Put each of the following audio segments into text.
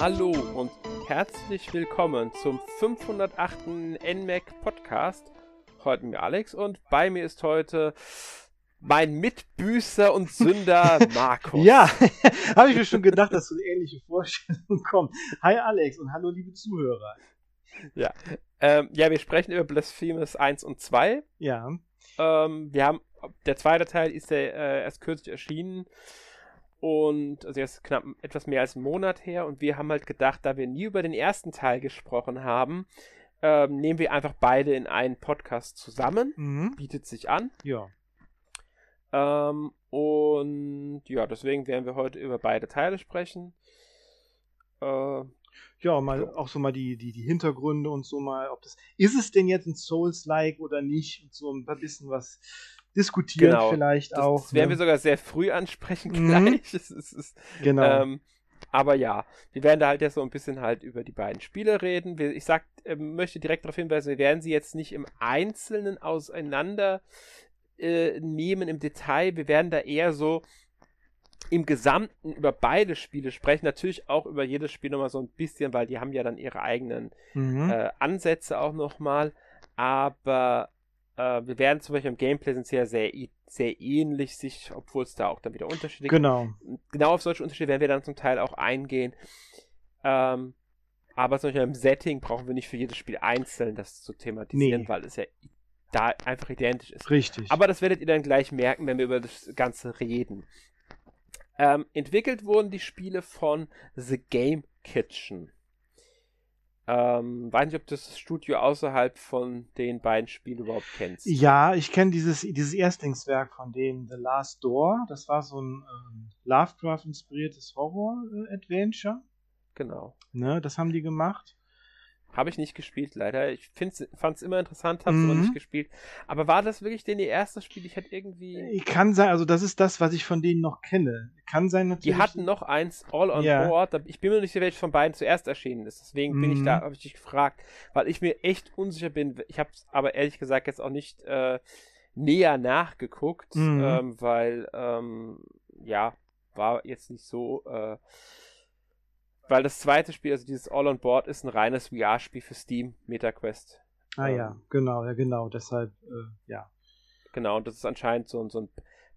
Hallo und herzlich willkommen zum 508. NMAC Podcast. Heute mit mir Alex und bei mir ist heute mein Mitbüßer und Sünder Markus. ja, habe ich mir schon gedacht, dass so eine ähnliche Vorstellung kommt. Hi Alex und hallo liebe Zuhörer. Ja, ähm, ja wir sprechen über Blasphemous 1 und 2. Ja. Ähm, wir haben, der zweite Teil ist ja äh, erst kürzlich erschienen und also jetzt knapp etwas mehr als einen Monat her und wir haben halt gedacht, da wir nie über den ersten Teil gesprochen haben, ähm, nehmen wir einfach beide in einen Podcast zusammen. Mhm. Bietet sich an. Ja. Ähm, und ja, deswegen werden wir heute über beide Teile sprechen. Äh, ja, mal so. auch so mal die, die, die Hintergründe und so mal, ob das. Ist es denn jetzt ein Souls-like oder nicht? Und so ein bisschen was diskutieren Genau. vielleicht das, auch. das werden ne? wir sogar sehr früh ansprechen Mhm. gleich. Es, ist- es, ist, Genau. Ähm, aber ja, wir werden da halt jetzt so ein bisschen halt über die beiden Spiele reden. Wir, ich sag, äh, möchte direkt darauf hinweisen, wir werden sie jetzt nicht im Einzelnen auseinander äh, nehmen im Detail. Wir werden da eher so im Gesamten über beide Spiele sprechen. Natürlich auch über jedes Spiel nochmal so ein bisschen, weil die haben ja dann ihre eigenen mhm. äh, Ansätze auch nochmal. Aber äh, wir werden zum Beispiel im Gameplay sind sie ja sehr, sehr ähnlich sich, obwohl es da auch dann wieder Unterschiede gibt genau. genau auf solche Unterschiede werden wir dann zum Teil auch eingehen. Ähm, aber zum Beispiel im Setting brauchen wir nicht für jedes Spiel einzeln das zu thematisieren, Nee. weil es ja da einfach identisch ist. Richtig. Aber das werdet ihr dann gleich merken, wenn wir über das Ganze reden. Ähm, entwickelt wurden die Spiele von The Game Kitchen. Ähm, weiß nicht, ob du das Studio außerhalb von den beiden Spielen überhaupt kennst. ja, ich kenne dieses, dieses Erstlingswerk von denen, The Last Door. Das war so ein ähm, Lovecraft-inspiriertes Horror-Adventure. Genau. Ne, das haben die gemacht. Habe ich nicht gespielt, leider. Ich fand es immer interessant, habe es aber Mhm. nicht gespielt. Aber war das wirklich denn ihr erstes Spiel? Ich hätte irgendwie. Kann sein, also das ist das, was ich von denen noch kenne. Kann sein natürlich. Die hatten noch eins All on Ja. Board. Ich bin mir nicht sicher, welches von beiden zuerst erschienen ist. Deswegen bin ich Mhm. da, habe ich dich gefragt, weil ich mir echt unsicher bin. Ich habe es aber ehrlich gesagt jetzt auch nicht äh, näher nachgeguckt, Mhm. ähm, weil ähm, ja war jetzt nicht so. Äh, weil das zweite Spiel, also dieses All on Board, ist ein reines VR-Spiel für Steam, MetaQuest. Ah ähm, ja, genau, ja genau. Deshalb, äh, ja. Genau, und das ist anscheinend so, ein- so ein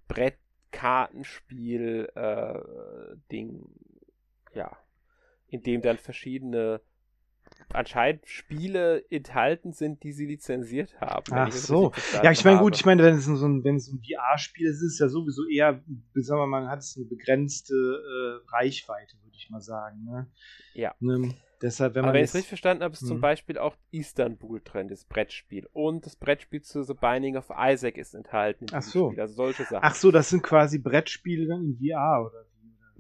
Brettkartenspiel äh, Ding, ja, in dem dann verschiedene anscheinend Spiele enthalten sind, die sie lizenziert haben. Ach so. Ja, ich meine, gut, ich meine, wenn es so ein, wenn es ein VR-Spiel ist, ist es ja sowieso eher, sagen wir mal, hat es eine begrenzte äh, Reichweite, würde ich mal sagen. Ne? Ja. Ne? Deshalb, wenn Aber man wenn ich es richtig verstanden habe, ist zum Mhm. Beispiel auch Istanbul drin, das Brettspiel. Und das Brettspiel zu The Binding of Isaac ist enthalten in Ach so. Spiel. Also solche Sachen. ach so, das sind quasi Brettspiele dann in VR oder?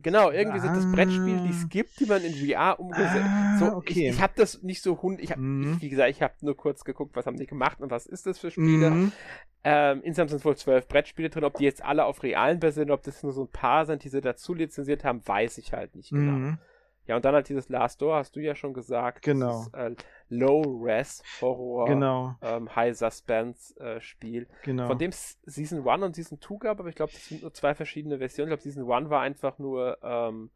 Genau, irgendwie sind das Ah. Brettspiele, die es gibt, die man in VR umgesetzt. Ah, so, okay. Ich, ich habe das nicht so hund. Ich hab, Mhm. wie gesagt, ich habe nur kurz geguckt, was haben die gemacht und was ist das für Spiele. Mhm. Ähm, insgesamt sind wohl zwölf Brettspiele drin. Ob die jetzt alle auf realen basieren, ob das nur so ein paar sind, die sie dazu lizenziert haben, weiß ich halt nicht genau. Mhm. Ja, und dann halt dieses Last Door, hast du ja schon gesagt. Genau. Dieses, äh, Low Res Horror, Genau, ähm, High Suspense äh, Spiel. genau. Von dem es Season 1 und Season 2 gab, aber ich glaube, das sind nur zwei verschiedene Versionen. Ich glaube, Season 1 war einfach nur, ähm,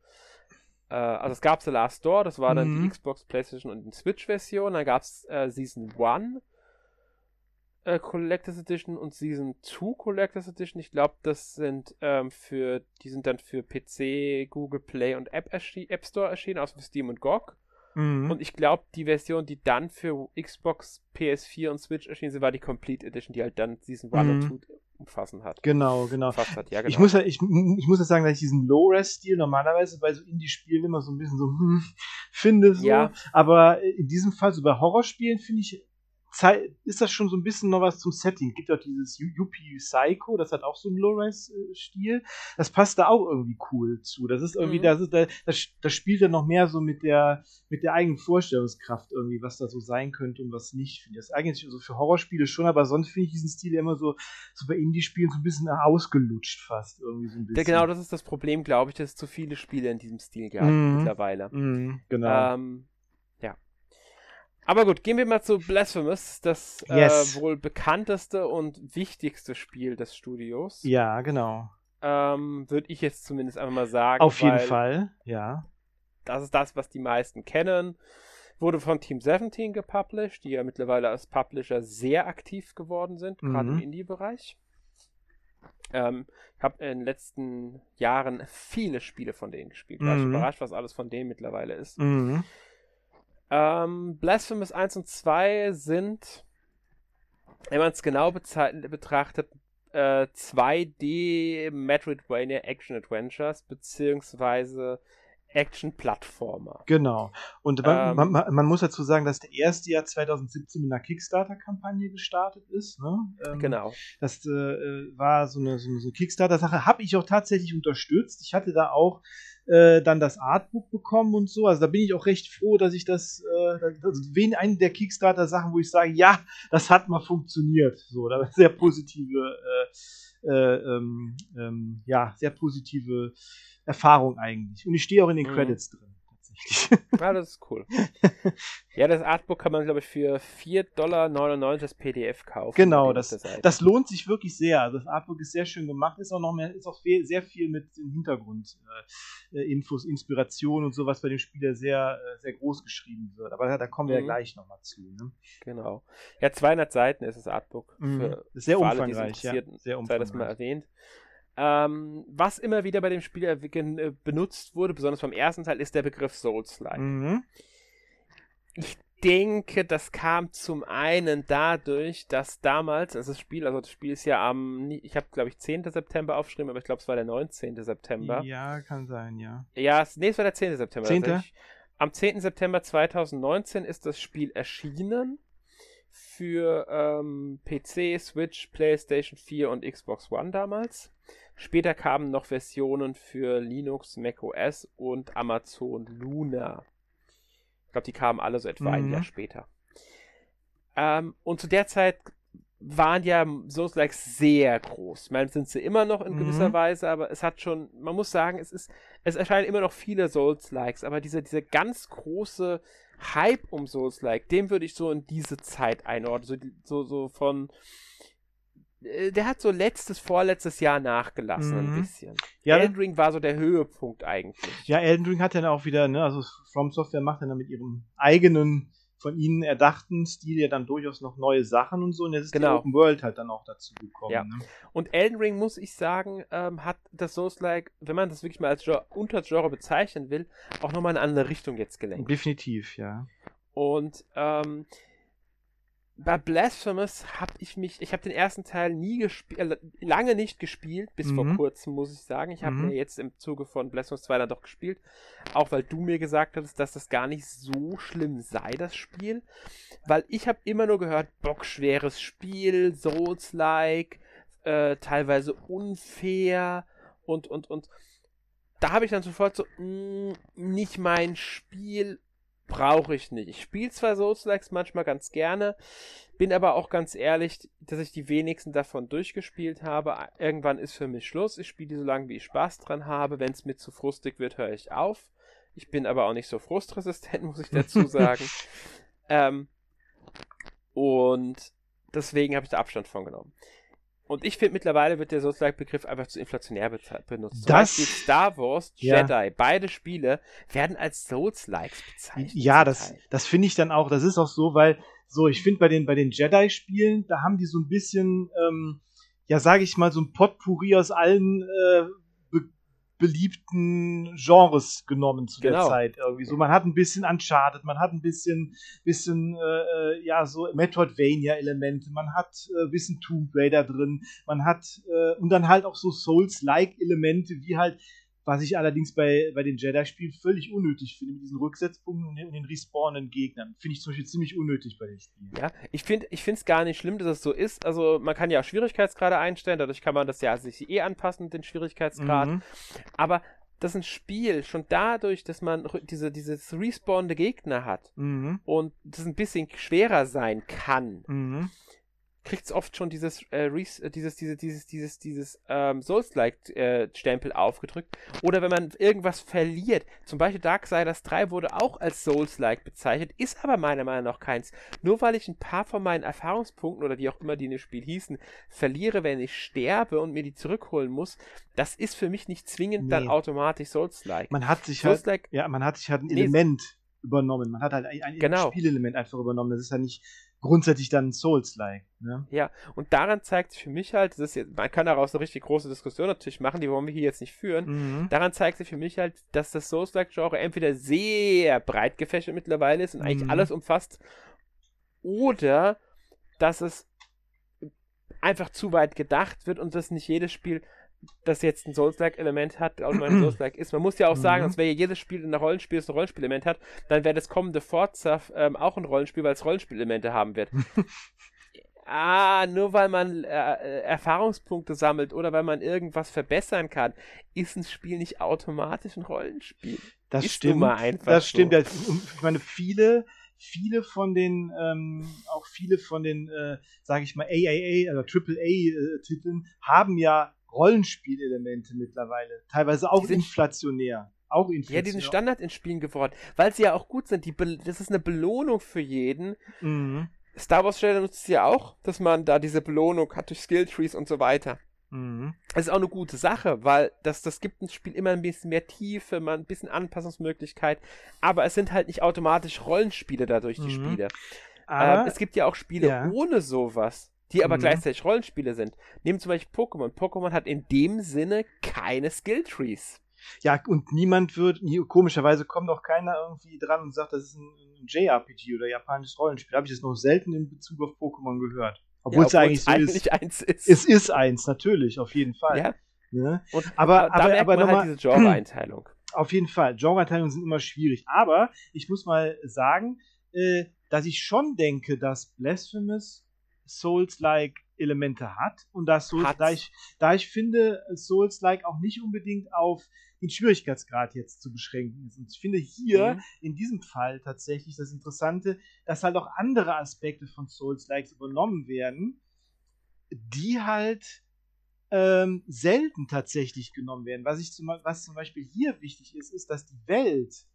äh, also es gab The Last Door, das war dann die Mhm. Xbox, Playstation und die Switch-Version. Dann gab es äh, Season 1 äh, Collectors Edition und Season 2 Collectors Edition. Ich glaube, das sind ähm, für, die sind dann für PC, Google Play und App, App Store erschienen, außer für Steam und GOG. Mhm. Und ich glaube, die Version, die dann für Xbox, PS4 und Switch erschienen sind, war die Complete Edition, die halt dann Season 1 Mhm. und 2 umfassen hat. genau, genau. Hat. Ja, genau. Ich muss ja, ich, ich muss ja sagen, dass ich diesen Low-Res-Stil normalerweise bei so Indie-Spielen immer so ein bisschen so hm, finde. So. Ja. Aber in diesem Fall, so bei Horrorspielen, finde ich, ist das schon so ein bisschen noch was zum Setting. Es gibt auch dieses Yu- Yuppie Psycho, das hat auch so einen Low-Res-Stil. Das passt da auch irgendwie cool zu. Das ist irgendwie, Mhm. das, ist, das, das spielt dann noch mehr so mit der, mit der eigenen Vorstellungskraft irgendwie, was da so sein könnte und was nicht. Finde das eigentlich so für Horrorspiele schon, aber sonst finde ich diesen Stil ja immer so, so bei Indie-Spielen so ein bisschen ausgelutscht fast irgendwie so ein Ja, bisschen. genau, das ist das Problem, glaube ich, dass es zu viele Spiele in diesem Stil gab Mhm. mittlerweile. Mhm, genau. Ähm, ja. Aber gut, gehen wir mal zu Blasphemous, das Yes. äh, wohl bekannteste und wichtigste Spiel des Studios. ja, genau. Ähm, Würde ich jetzt zumindest einfach mal sagen. Auf jeden Fall, ja. das ist das, was die meisten kennen. Wurde von Team 17 gepublished, die ja mittlerweile als Publisher sehr aktiv geworden sind, mhm. gerade im Indie-Bereich. Ähm, ich habe in den letzten Jahren viele Spiele von denen gespielt. War ich mhm. überrascht, was alles von denen mittlerweile ist. Mhm. Ähm, Blasphemous 1 und 2 sind, wenn man es genau betrachtet, äh, 2D Metroidvania Action Adventures, beziehungsweise Action-Plattformer. Genau. Und man, ähm, man, man, muss dazu sagen, dass der erste Jahr 2017 mit einer Kickstarter-Kampagne gestartet ist. Ne? Ähm, genau. Das äh, war so eine, so eine Kickstarter-Sache. Habe ich auch tatsächlich unterstützt. Ich hatte da auch äh, dann das Artbook bekommen und so. Also da bin ich auch recht froh, dass ich das, äh, das wen eine der Kickstarter-Sachen, wo ich sage, ja, das hat mal funktioniert. So, da sehr positive, äh, äh, ähm, ähm, ja, sehr positive Erfahrung eigentlich. Und ich stehe auch in den mhm. Credits drin. Ja, das ist cool. ja, das Artbook kann man, glaube ich, für 4,99 Dollar das PDF kaufen. Genau, das, das lohnt sich wirklich sehr. Also das Artbook ist sehr schön gemacht, ist auch noch mehr, ist auch sehr viel mit den Hintergrundinfos, äh, Inspiration und sowas bei dem Spieler sehr, äh, sehr groß geschrieben wird. Aber da, da kommen wir mhm. ja gleich nochmal zu. Ne? Genau. Ja, 200 Seiten ist das Artbook. Mhm. Für, sehr umfangreich, ja. Sehr umfangreich. Sei das mal erwähnt. Ähm, was immer wieder bei dem Spiel äh, benutzt wurde, besonders beim ersten Teil, ist der Begriff Souls-like. Mhm. Ich denke, das kam zum einen dadurch, dass damals, also das Spiel, also das Spiel ist ja am, ich habe glaube ich 10. September aufgeschrieben, aber ich glaube es war der 19. September. Ja, kann sein, ja. Ja, nee, es war der 10. September. 10. Also ich, am 10. September 2019 ist das Spiel erschienen für ähm, PC, Switch, PlayStation 4 und Xbox One damals. Später kamen noch Versionen für Linux, macOS und Amazon Luna. Ich glaube, die kamen alle so etwa mhm. ein Jahr später. Ähm, und zu der Zeit waren ja Souls-Likes sehr groß. Ich meine, sind sie immer noch in gewisser mhm. Weise, aber es hat schon, man muss sagen, es ist, es erscheinen immer noch viele Souls-Likes, aber dieser, dieser ganz große Hype um Souls-Like, dem würde ich so in diese Zeit einordnen. So, so, so von der hat so letztes, vorletztes Jahr nachgelassen mhm. ein bisschen. Ja, Elden Ring war so der Höhepunkt eigentlich. Ja, Elden Ring hat dann auch wieder, ne, also From Software macht dann mit ihrem eigenen, von ihnen erdachten Stil ja dann durchaus noch neue Sachen und so. Und jetzt ist genau. die Open World halt dann auch dazu gekommen. Ja. Ne? Und Elden Ring, muss ich sagen, ähm, hat das Souls-like, wenn man das wirklich mal als Genre, Untergenre bezeichnen will, auch nochmal in eine andere Richtung jetzt gelenkt. Definitiv, ja. Und ähm, bei Blasphemous habe ich mich, ich habe den ersten Teil nie gespielt, äh, lange nicht gespielt, bis mhm. vor kurzem, muss ich sagen. Ich habe mhm. mir jetzt im Zuge von Blasphemous 2 dann doch gespielt, auch weil du mir gesagt hattest, dass das gar nicht so schlimm sei, das Spiel. Weil ich habe immer nur gehört, bockschweres Spiel, Souls-like, äh, teilweise unfair und, und, und. Da habe ich dann sofort so, mh, mm, nicht mein Spiel brauche ich nicht. Ich spiele zwar Souls-Likes manchmal ganz gerne, bin aber auch ganz ehrlich, dass ich die wenigsten davon durchgespielt habe. Irgendwann ist für mich Schluss. Ich spiele die so lange, wie ich Spaß dran habe. Wenn es mir zu frustig wird, höre ich auf. Ich bin aber auch nicht so frustresistent, muss ich dazu sagen. ähm, und deswegen habe ich da Abstand von genommen. Und ich finde, mittlerweile wird der Souls-like-Begriff einfach zu inflationär benutzt. Zum das, Beispiel Star Wars, Jedi, ja. beide Spiele werden als Souls-likes bezeichnet. Ja, das, das finde ich dann auch, das ist auch so, weil, so, ich finde bei den, bei den Jedi-Spielen, da haben die so ein bisschen, ähm, ja, sage ich mal, so ein Potpourri aus allen äh, beliebten Genres genommen zu genau. der Zeit irgendwie. So, man hat ein bisschen Uncharted, man hat ein bisschen, bisschen äh, äh ja so Metroidvania-Elemente, man hat äh, ein bisschen Tomb Raider drin, man hat äh, und dann halt auch so Souls-like-Elemente wie halt was ich allerdings bei, bei den Jedi-Spielen völlig unnötig finde, mit diesen Rücksetzpunkten und den, und den respawnenden Gegnern. Finde ich zum Beispiel ziemlich unnötig bei den Spielen. Ja, ich finde es gar nicht schlimm, dass es so ist. Also man kann ja auch Schwierigkeitsgrade einstellen, dadurch kann man das ja sich eh anpassen, den Schwierigkeitsgrad. Mhm. Aber dass ein Spiel schon dadurch, dass man diese, dieses respawnende Gegner hat mhm. und das ein bisschen schwerer sein kann, mhm kriegt es oft schon dieses, äh, Res äh, dieses, dieses, dieses, dieses, dieses ähm, Souls-like-Stempel äh, aufgedrückt. Oder wenn man irgendwas verliert. Zum Beispiel Darksiders 3 wurde auch als Souls-like bezeichnet, ist aber meiner Meinung nach keins. Nur weil ich ein paar von meinen Erfahrungspunkten oder wie auch immer die in dem Spiel hießen, verliere, wenn ich sterbe und mir die zurückholen muss, das ist für mich nicht zwingend nee. dann automatisch Souls-like. Man hat sich halt, ja, man hat sich halt ein nee, Element übernommen. Man hat halt ein, ein genau. Spielelement einfach übernommen. Das ist ja nicht grundsätzlich dann Souls-like. Ne? Ja, und daran zeigt sich für mich halt, das ist jetzt, man kann daraus eine richtig große Diskussion natürlich machen, die wollen wir hier jetzt nicht führen. Mhm. Daran zeigt sich für mich halt, dass das Souls-like-Genre entweder sehr breit gefächert mittlerweile ist und mhm. eigentlich alles umfasst, oder dass es einfach zu weit gedacht wird und dass nicht jedes Spiel das jetzt ein Souls-like-Element hat, auch mein Souls-like ist. Man muss ja auch sagen, mhm. dass wenn jedes Spiel in der Rollenspiel ein Rollenspielelement hat, dann wäre das kommende Forza ähm, auch ein Rollenspiel, weil es Rollenspielelemente haben wird. ah, nur weil man äh, äh, Erfahrungspunkte sammelt oder weil man irgendwas verbessern kann, ist ein Spiel nicht automatisch ein Rollenspiel. Das ist stimmt. das so. stimmt. Ich meine, viele viele von den, ähm, auch viele von den, äh, sage ich mal, AAA oder AAA-Titeln äh, haben ja Rollenspielelemente mittlerweile. Teilweise auch inflationär. Auch inflationär. Ja, die sind Standard in Spielen geworden, weil sie ja auch gut sind. Die das ist eine Belohnung für jeden. Mhm. Star Wars Stelle nutzt es ja auch, dass man da diese Belohnung hat durch Skilltrees und so weiter. Mhm. Das ist auch eine gute Sache, weil das, das gibt ein Spiel immer ein bisschen mehr Tiefe, mal ein bisschen Anpassungsmöglichkeit, aber es sind halt nicht automatisch Rollenspiele dadurch, die mhm. Spiele. Ähm, es gibt ja auch Spiele ja. ohne sowas die aber mhm. gleichzeitig Rollenspiele sind. Nehmen zum Beispiel Pokémon. Pokémon hat in dem Sinne keine Skilltrees. Ja, und niemand wird, komischerweise kommt auch keiner irgendwie dran und sagt, das ist ein, ein JRPG oder japanisches Rollenspiel. Habe ich das noch selten in Bezug auf Pokémon gehört. Obwohl ja, es eigentlich so eigentlich ist. eins ist. Es ist eins, natürlich, auf jeden Fall. Ja. Ne? Und, aber, aber, aber, aber nochmal. diese Genre-Einteilung. Auf jeden Fall. Genre-Einteilungen sind immer schwierig. Aber ich muss mal sagen, äh, dass ich schon denke, dass Blasphemous Souls-like Elemente hat und dass Souls, da ich, da ich finde, Souls-like auch nicht unbedingt auf den Schwierigkeitsgrad jetzt zu beschränken ist. Und ich finde hier mhm. in diesem Fall tatsächlich das Interessante, dass halt auch andere Aspekte von Souls-likes übernommen werden, die halt ähm, selten tatsächlich genommen werden. Was, ich zum, was zum Beispiel hier wichtig ist, ist, dass die Welt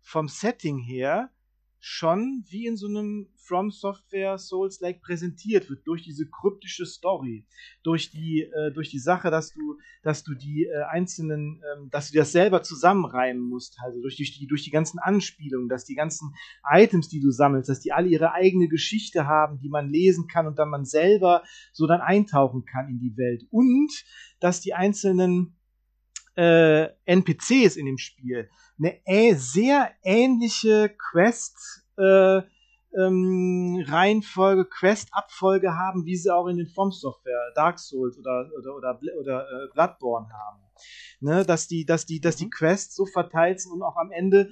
vom Setting her schon wie in so einem From Software Souls-like präsentiert wird durch diese kryptische Story, durch die äh, durch die Sache, dass du dass du die äh, einzelnen, ähm, dass du das selber zusammenreimen musst, also durch die durch die ganzen Anspielungen, dass die ganzen Items, die du sammelst, dass die alle ihre eigene Geschichte haben, die man lesen kann und dann man selber so dann eintauchen kann in die Welt. Und dass die einzelnen äh, NPCs in dem Spiel eine äh, sehr ähnliche Quest äh, ähm, Reihenfolge, Quest-Abfolge haben, wie sie auch in den From Software, Dark Souls oder, oder, oder, oder äh, Bloodborne haben. Ne, dass die, dass die, dass die mhm. Quests so verteilt sind und auch am Ende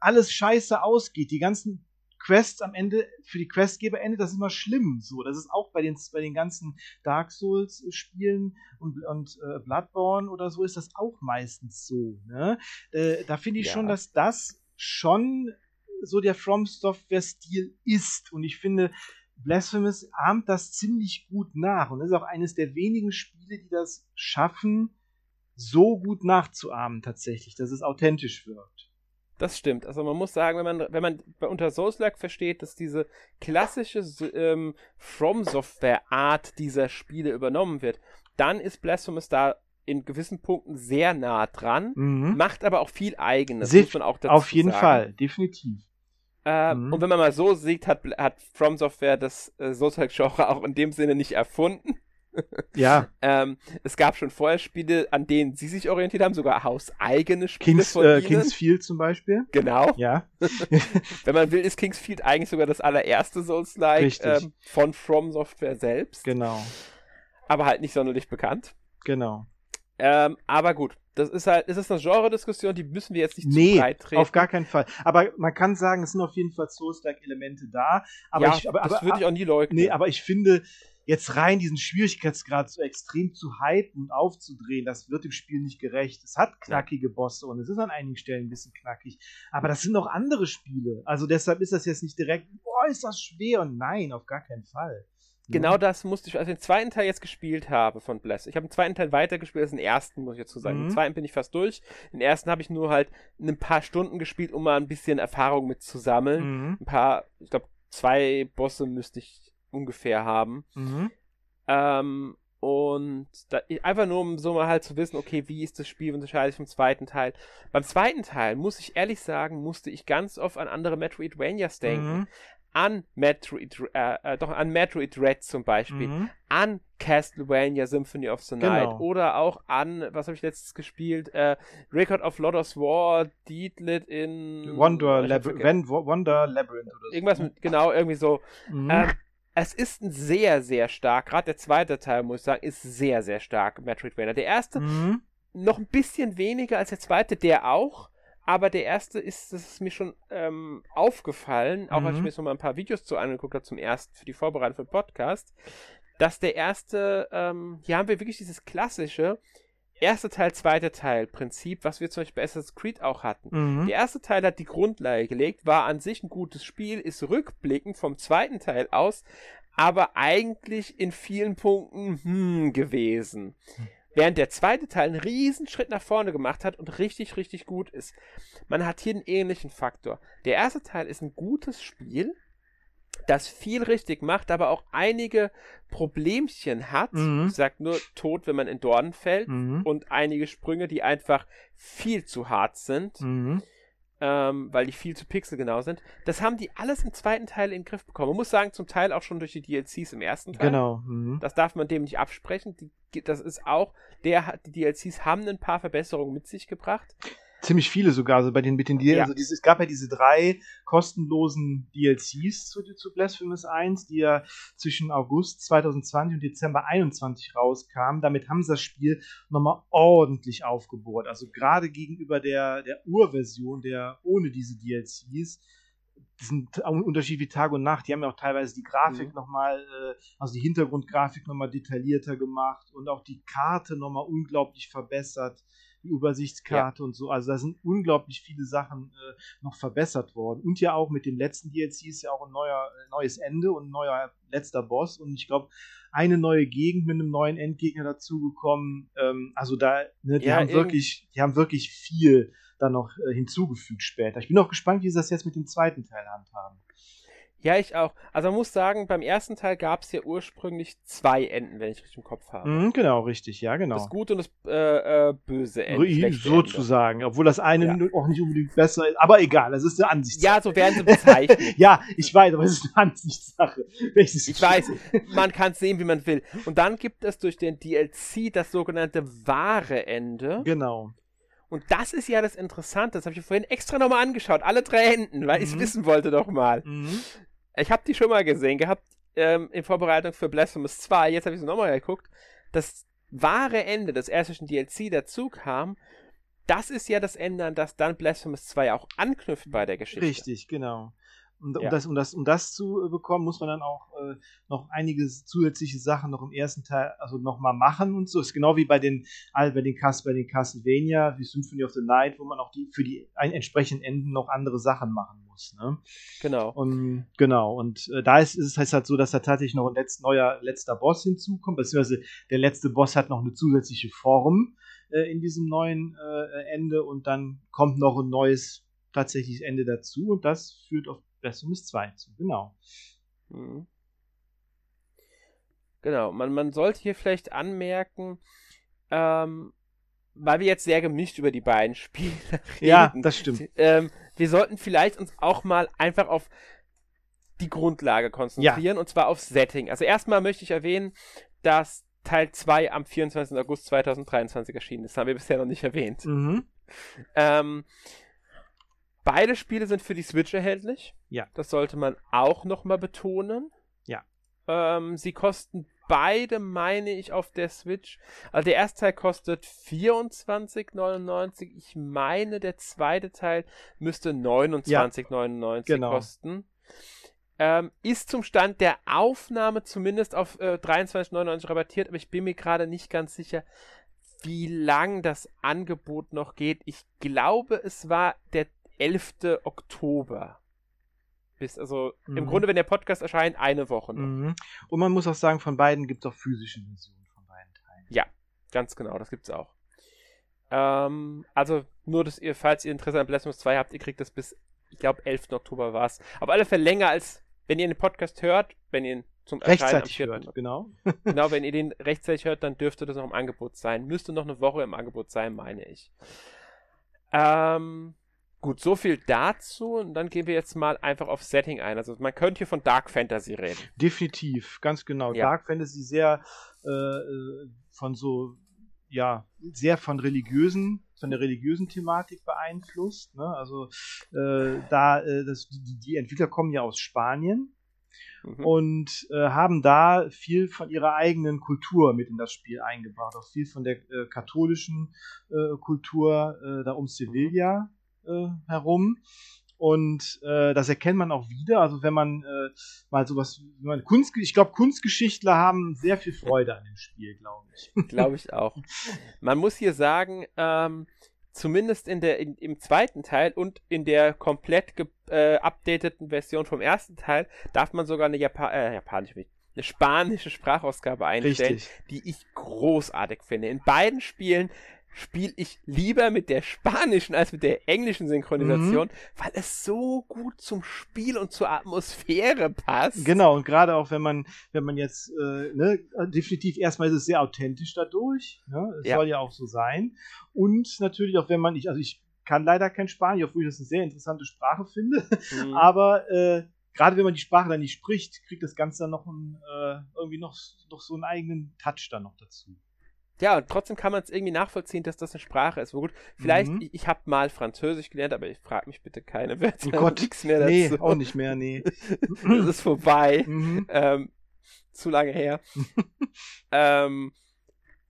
alles scheiße ausgeht. Die ganzen Quests am Ende, für die Questgeber endet das immer schlimm. So, das ist auch bei den, bei den ganzen Dark Souls-Spielen und, und äh, Bloodborne oder so ist das auch meistens so. Ne? Äh, da finde ich ja. schon, dass das schon so der From Software-Stil ist. Und ich finde, Blasphemous ahmt das ziemlich gut nach. Und das ist auch eines der wenigen Spiele, die das schaffen, so gut nachzuahmen tatsächlich, dass es authentisch wirkt. Das stimmt. Also man muss sagen, wenn man, wenn man unter Souls-like versteht, dass diese klassische ähm, From-Software-Art dieser Spiele übernommen wird, dann ist Blasphemous da in gewissen Punkten sehr nah dran, mhm. macht aber auch viel Eigenes, Sif muss man auch dazu Auf jeden sagen. Fall, definitiv. Äh, mhm. Und wenn man mal so sieht, hat, hat From Software das äh, Souls-like-Genre auch in dem Sinne nicht erfunden. Ja. ähm, es gab schon vorher Spiele, an denen sie sich orientiert haben, sogar hauseigene Spiele Kings, von äh, ihnen. Kingsfield zum Beispiel. Genau. Ja. Wenn man will, ist Kingsfield eigentlich sogar das allererste Souls-like ähm, von From Software selbst. Genau. Aber halt nicht sonderlich bekannt. Genau. Ähm, aber gut, das ist halt, es ist eine Genre-Diskussion, die müssen wir jetzt nicht nee, zu breit treten. auf gar keinen Fall. Aber man kann sagen, es sind auf jeden Fall Souls-like-Elemente da. Aber ja, ich, aber, das würde ich auch nie leugnen. Nee, aber ich finde, jetzt rein diesen Schwierigkeitsgrad so extrem zu hypen und aufzudrehen, das wird dem Spiel nicht gerecht. Es hat knackige Bosse und es ist an einigen Stellen ein bisschen knackig. Aber das sind auch andere Spiele. Also deshalb ist das jetzt nicht direkt, boah, ist das schwer. Und nein, auf gar keinen Fall. Genau das musste ich, als ich den zweiten Teil jetzt gespielt habe von Bless. Ich habe den zweiten Teil weitergespielt als den ersten, muss ich dazu sagen. Mhm. Den zweiten bin ich fast durch. Den ersten habe ich nur halt ein paar Stunden gespielt, um mal ein bisschen Erfahrung mit zu sammeln. Mhm. Ein paar, ich glaube, zwei Bosse müsste ich ungefähr haben. Mhm. Ähm, und da, einfach nur, um so mal halt zu wissen, okay, wie ist das Spiel unterscheidet sich vom zweiten Teil. Beim zweiten Teil, muss ich ehrlich sagen, musste ich ganz oft an andere Metroidvanias denken. Mhm an Metroid, äh, äh, doch an Metroid Red zum Beispiel, mhm. an Castlevania Symphony of the Night genau. oder auch an, was habe ich letztes gespielt, äh, Record of Lotus War, Deedlit in Wonder, Lab Wonder Labyrinth oder so. Irgendwas mit, genau, irgendwie so. Mhm. Ähm, es ist ein sehr, sehr stark, gerade der zweite Teil, muss ich sagen, ist sehr, sehr stark, Metroidvania. Der erste mhm. noch ein bisschen weniger als der zweite, der auch, aber der erste ist, das ist mir schon ähm, aufgefallen, auch mhm. als ich mhm. mir so mal ein paar Videos zu angeguckt habe zum ersten, für die Vorbereitung für den Podcast, dass der erste, ähm, hier haben wir wirklich dieses klassische erste Teil, zweite Teil Prinzip, was wir zum Beispiel bei Assassin's Creed auch hatten. Mhm. Der erste Teil hat die Grundlage gelegt, war an sich ein gutes Spiel, ist rückblickend vom zweiten Teil aus, aber eigentlich in vielen Punkten hm gewesen. Mhm. Während der zweite Teil einen riesen Schritt nach vorne gemacht hat und richtig, richtig gut ist. Man hat hier einen ähnlichen Faktor. Der erste Teil ist ein gutes Spiel, das viel richtig macht, aber auch einige Problemchen hat. Mhm. Ich sag nur tot, wenn man in Dornen fällt mhm. und einige Sprünge, die einfach viel zu hart sind. Mhm ähm, weil die viel zu pixelgenau sind. Das haben die alles im zweiten Teil in den Griff bekommen. Man muss sagen, zum Teil auch schon durch die DLCs im ersten Teil. Genau. Mhm. Das darf man dem nicht absprechen. Die, das ist auch, der die DLCs haben ein paar Verbesserungen mit sich gebracht ziemlich viele sogar, also bei den mit den DLCs. Ja. Also es gab ja diese drei kostenlosen DLCs zu, zu Blasphemous 1, die ja zwischen August 2020 und Dezember 2021 rauskamen. Damit haben sie das Spiel nochmal ordentlich aufgebohrt. Also gerade gegenüber der, der Urversion, der ohne diese DLCs, sind Unterschied wie Tag und Nacht. Die haben ja auch teilweise die Grafik mhm. nochmal, äh, also die Hintergrundgrafik nochmal detaillierter gemacht und auch die Karte nochmal unglaublich verbessert die Übersichtskarte ja. und so. Also da sind unglaublich viele Sachen äh, noch verbessert worden. Und ja auch mit dem letzten DLC ist ja auch ein neuer, äh, neues Ende und ein neuer letzter Boss. Und ich glaube, eine neue Gegend mit einem neuen Endgegner dazugekommen. Ähm, also da, ne, die ja, haben wirklich, die haben wirklich viel da noch äh, hinzugefügt später. Ich bin auch gespannt, wie sie das jetzt mit dem zweiten Teil handhaben. Ja, ich auch. Also man muss sagen, beim ersten Teil gab es ja ursprünglich zwei Enden, wenn ich richtig im Kopf habe. Mhm, genau, richtig, ja, genau. Das gute und das äh, äh, böse Ende. Sozusagen, obwohl das eine ja. auch nicht unbedingt besser ist, aber egal, das ist eine Ansichtssache. Ja, so werden sie bezeichnet. ja, ich weiß, aber es ist eine Ansichtssache. ich weiß, man kann es sehen, wie man will. Und dann gibt es durch den DLC das sogenannte wahre Ende. Genau. Und das ist ja das Interessante, das habe ich vorhin extra nochmal angeschaut, alle drei Enden, weil mhm. ich es wissen wollte doch mal. Mhm. Ich habe die schon mal gesehen gehabt ähm, in Vorbereitung für Blasphemous 2. Jetzt habe ich sie nochmal geguckt. Das wahre Ende des ersten DLC dazu kam, das ist ja das Ende, an das dann Blasphemous 2 auch anknüpft bei der Geschichte. Richtig, genau. Und, um, ja. das, um, das, um das zu bekommen, muss man dann auch äh, noch einige zusätzliche Sachen noch im ersten Teil also nochmal machen und so. Ist genau wie bei den, bei den, Cast, bei den Castlevania, wie Symphony of the Night, wo man auch die für die entsprechenden Enden noch andere Sachen machen muss. Ne? Genau. Und, genau. Und äh, da ist, ist es halt so, dass da tatsächlich noch ein letzt, neuer letzter Boss hinzukommt, beziehungsweise der letzte Boss hat noch eine zusätzliche Form äh, in diesem neuen äh, Ende und dann kommt noch ein neues tatsächliches Ende dazu und das führt auf Blasphemous 2 zu, genau. Mhm. Genau, man, man sollte hier vielleicht anmerken, ähm, weil wir jetzt sehr gemischt über die beiden Spiele reden. Ja, das stimmt. Ähm, wir sollten vielleicht uns auch mal einfach auf die Grundlage konzentrieren ja. und zwar auf Setting. Also erstmal möchte ich erwähnen, dass Teil 2 am 24. August 2023 erschienen ist. Das haben wir bisher noch nicht erwähnt. Mhm. Ähm, Beide Spiele sind für die Switch erhältlich. Ja. Das sollte man auch nochmal betonen. Ja. Ähm, sie kosten beide, meine ich, auf der Switch. Also der erste Teil kostet 24,99. Ich meine, der zweite Teil müsste 29,99 ja, genau. kosten. Ähm, ist zum Stand der Aufnahme zumindest auf äh, 23,99 rabattiert, aber ich bin mir gerade nicht ganz sicher, wie lang das Angebot noch geht. Ich glaube, es war der 11. Oktober. Bis, also mhm. im Grunde, wenn der Podcast erscheint, eine Woche noch. Mhm. Und man muss auch sagen, von beiden gibt es auch physische Versionen von beiden Teilen. Ja, ganz genau, das gibt es auch. Ähm, also nur, dass ihr, falls ihr Interesse an Blasphemous 2 habt, ihr kriegt das bis, ich glaube, 11. Oktober war es. Auf alle Fälle länger als, wenn ihr den Podcast hört, wenn ihr ihn zum rechtzeitig hört, genau. genau, wenn ihr den rechtzeitig hört, dann dürfte das noch im Angebot sein. Müsste noch eine Woche im Angebot sein, meine ich. Ähm, gut, so viel dazu. Und dann gehen wir jetzt mal einfach auf Setting ein. Also man könnte hier von Dark Fantasy reden. Definitiv, ganz genau. Ja. Dark Fantasy sehr äh, äh von so ja, sehr von religiösen, von der religiösen Thematik beeinflusst. Ne? Also äh, da, äh, das, die, die, Entwickler kommen ja aus Spanien mhm. und äh, haben da viel von ihrer eigenen Kultur mit in das Spiel eingebracht, auch viel von der äh, katholischen äh, Kultur äh, da um Sevilla herum. Und äh, das erkennt man auch wieder. Also wenn man äh, mal sowas, wenn man Kunst, ich glaube, Kunstgeschichtler haben sehr viel Freude an dem Spiel, glaube ich. Glaube ich auch. Man muss hier sagen, ähm, zumindest in der, in, im zweiten Teil und in der komplett geupdateten äh, Version vom ersten Teil darf man sogar eine Japan äh, japanische, eine spanische Sprachausgabe einstellen, Richtig. die ich großartig finde. In beiden Spielen spiele ich lieber mit der spanischen als mit der englischen Synchronisation, mhm. weil es so gut zum Spiel und zur Atmosphäre passt. Genau, und gerade auch wenn man, wenn man jetzt, äh, ne, definitiv erstmal ist es sehr authentisch dadurch, ne? es ja. soll ja auch so sein. Und natürlich auch wenn man, ich, also ich kann leider kein Spanisch, obwohl ich das eine sehr interessante Sprache finde, mhm. aber äh, gerade wenn man die Sprache dann nicht spricht, kriegt das Ganze dann noch ein, äh, irgendwie noch, noch so einen eigenen Touch dann noch dazu. Ja, und trotzdem kann man es irgendwie nachvollziehen, dass das eine Sprache ist. Wo gut, vielleicht, mhm. ich, ich habe mal Französisch gelernt, aber ich frage mich bitte keine Wörter. Oh Gott, nichts mehr dazu. Nee, auch nicht mehr, nee. das ist vorbei. Mhm. Ähm, zu lange her. ähm,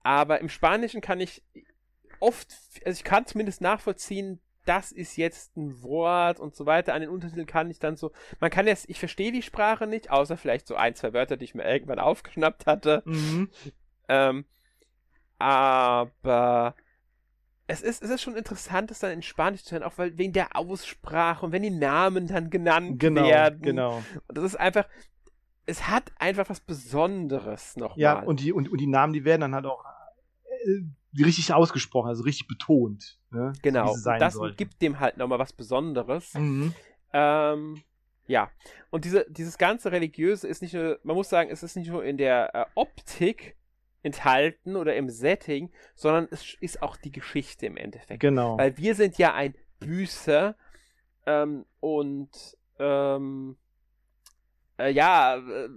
aber im Spanischen kann ich oft, also ich kann zumindest nachvollziehen, das ist jetzt ein Wort und so weiter. An den Untertiteln kann ich dann so, man kann jetzt, ich verstehe die Sprache nicht, außer vielleicht so ein, zwei Wörter, die ich mir irgendwann aufgeschnappt hatte. Mhm. Ähm, aber es ist, es ist schon interessant, das dann in Spanisch zu hören, auch weil wegen der Aussprache und wenn die Namen dann genannt genau, werden. Genau. Und das ist einfach, es hat einfach was Besonderes nochmal. Ja, und die, und, und die Namen, die werden dann halt auch äh, richtig ausgesprochen, also richtig betont. Ne? Genau. Das sollten. gibt dem halt nochmal was Besonderes. Mhm. Ähm, ja. Und diese, dieses ganze Religiöse ist nicht nur, man muss sagen, es ist nicht nur in der äh, Optik, enthalten oder im Setting, sondern es ist auch die Geschichte im Endeffekt. Genau. Weil wir sind ja ein Büßer ähm, und ähm, äh, ja, äh,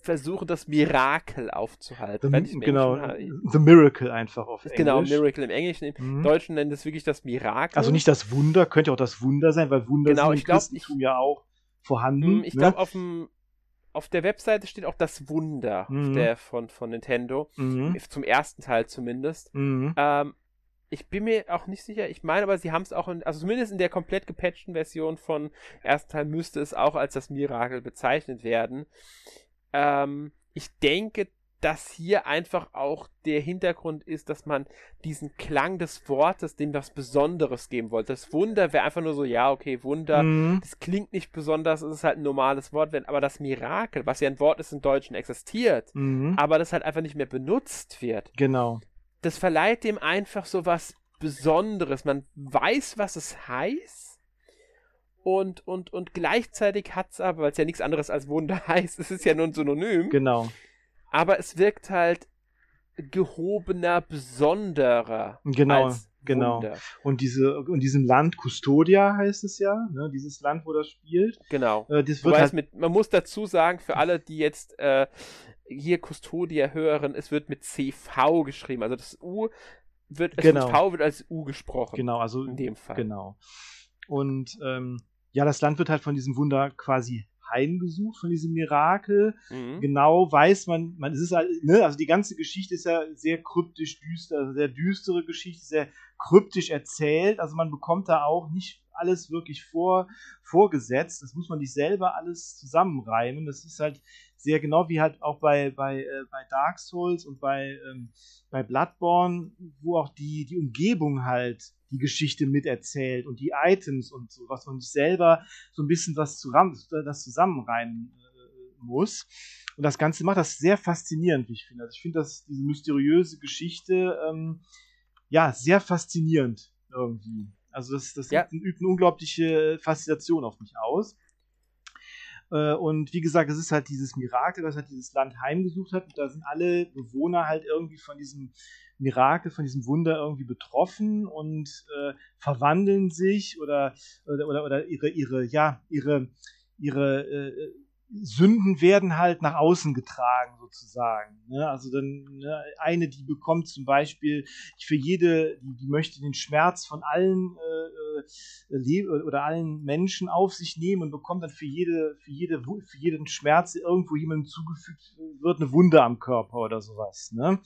versuchen das Mirakel aufzuhalten. The, genau, The Miracle einfach auf genau, Englisch. Genau, Miracle im Englischen. Im mhm. Deutschen nennen es wirklich das Mirakel. Also nicht das Wunder, könnte auch das Wunder sein, weil Wunder genau, sind im Christentum ja auch vorhanden. Mm, ich ne? glaube, auf dem auf der Webseite steht auch das Wunder mhm. der von, von Nintendo. Mhm. Zum ersten Teil zumindest. Mhm. Ähm, ich bin mir auch nicht sicher, ich meine aber, sie haben es auch, in, also zumindest in der komplett gepatchten Version von ersten Teil müsste es auch als das Mirakel bezeichnet werden. Ähm, ich denke, dass hier einfach auch der Hintergrund ist, dass man diesen Klang des Wortes dem was Besonderes geben wollte. Das Wunder wäre einfach nur so, ja, okay, Wunder, mhm. das klingt nicht besonders, es ist halt ein normales Wort, aber das Mirakel, was ja ein Wort ist im Deutschen, existiert, mhm. aber das halt einfach nicht mehr benutzt wird. Genau. Das verleiht dem einfach so was Besonderes. Man weiß, was es heißt. Und, und, und gleichzeitig hat es aber, weil es ja nichts anderes als Wunder heißt, es ist ja nur ein Synonym. Genau aber es wirkt halt gehobener, besonderer. Genau, genau. Wunder. Und diese und diesem Land Custodia heißt es ja, ne, dieses Land, wo das spielt. Genau. Äh, das wird halt mit, man muss dazu sagen, für alle, die jetzt äh, hier Custodia hören, es wird mit CV geschrieben. Also das U wird, genau. V wird als U gesprochen. Genau, also in dem Fall. Genau. Und ähm, ja, das Land wird halt von diesem Wunder quasi heimgesucht von diesem Mirakel. Mhm. Genau weiß man, man es ist halt, ne, also die ganze Geschichte ist ja sehr kryptisch düster, also sehr düstere Geschichte, sehr kryptisch erzählt. Also man bekommt da auch nicht alles wirklich vor, vorgesetzt. Das muss man nicht selber alles zusammenreimen. Das ist halt sehr genau wie halt auch bei, bei, äh, bei Dark Souls und bei, ähm, bei Bloodborne, wo auch die, die Umgebung halt die Geschichte miterzählt und die Items und so, was man sich selber so ein bisschen was zusammen, das zusammenreimen äh, muss. Und das Ganze macht das sehr faszinierend, wie ich finde. Also ich finde das, diese mysteriöse Geschichte, ähm, ja, sehr faszinierend irgendwie. Also das, das ja. übt eine unglaubliche Faszination auf mich aus. Äh, und wie gesagt, es ist halt dieses Mirakel, was halt dieses Land heimgesucht hat. Und da sind alle Bewohner halt irgendwie von diesem Mirakel, von diesem Wunder irgendwie betroffen und äh, verwandeln sich oder, oder, oder, oder ihre, ihre, ja, ihre, ihre äh, Sünden werden halt nach außen getragen, sozusagen. Ne? Also dann ne, eine, die bekommt zum Beispiel für jede, die, die möchte den Schmerz von allen äh, äh oder allen Menschen auf sich nehmen und bekommt dann für jede, für jede, für jeden Schmerz, irgendwo jemandem zugefügt wird, eine Wunde am Körper oder sowas. Ne?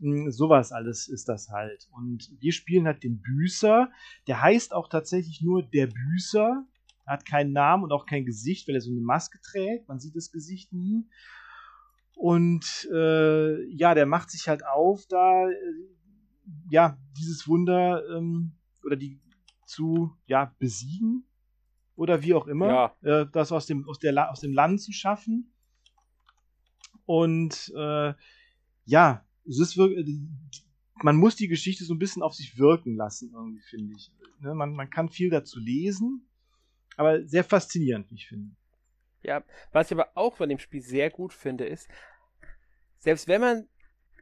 Hm, sowas alles ist das halt. Und wir spielen halt den Büßer. Der heißt auch tatsächlich nur der Büßer er hat keinen Namen und auch kein Gesicht, weil er so eine Maske trägt. Man sieht das Gesicht nie. Und äh, ja, der macht sich halt auf, da äh, ja dieses Wunder ähm, oder die zu ja besiegen oder wie auch immer, ja. äh, das aus dem aus der aus dem Land zu schaffen. Und äh, ja, es ist wirklich, man muss die Geschichte so ein bisschen auf sich wirken lassen, irgendwie, finde ich. Ne? Man, man kann viel dazu lesen, aber sehr faszinierend, wie ich finde. Ja, was ich aber auch von dem Spiel sehr gut finde, ist, selbst wenn man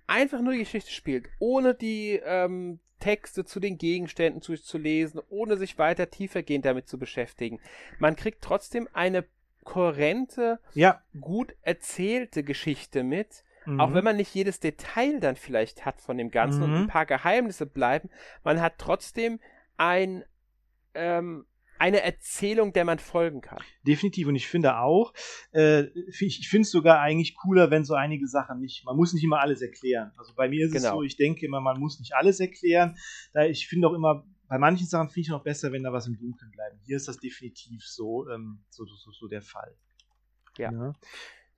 einfach nur die Geschichte spielt, ohne die ähm, Texte zu den Gegenständen zu, zu lesen, ohne sich weiter tiefergehend damit zu beschäftigen, man kriegt trotzdem eine kohärente, ja. gut erzählte Geschichte mit, Mhm. Auch wenn man nicht jedes Detail dann vielleicht hat von dem Ganzen mhm. und ein paar Geheimnisse bleiben, man hat trotzdem ein, ähm, eine Erzählung, der man folgen kann. Definitiv. Und ich finde auch, äh, ich finde es sogar eigentlich cooler, wenn so einige Sachen nicht, man muss nicht immer alles erklären. Also bei mir ist genau. es so, ich denke immer, man muss nicht alles erklären. Da ich finde auch immer, bei manchen Sachen finde ich noch besser, wenn da was im Dunkeln bleibt. Hier ist das definitiv so, ähm, so, so, so der Fall. Ja. ja.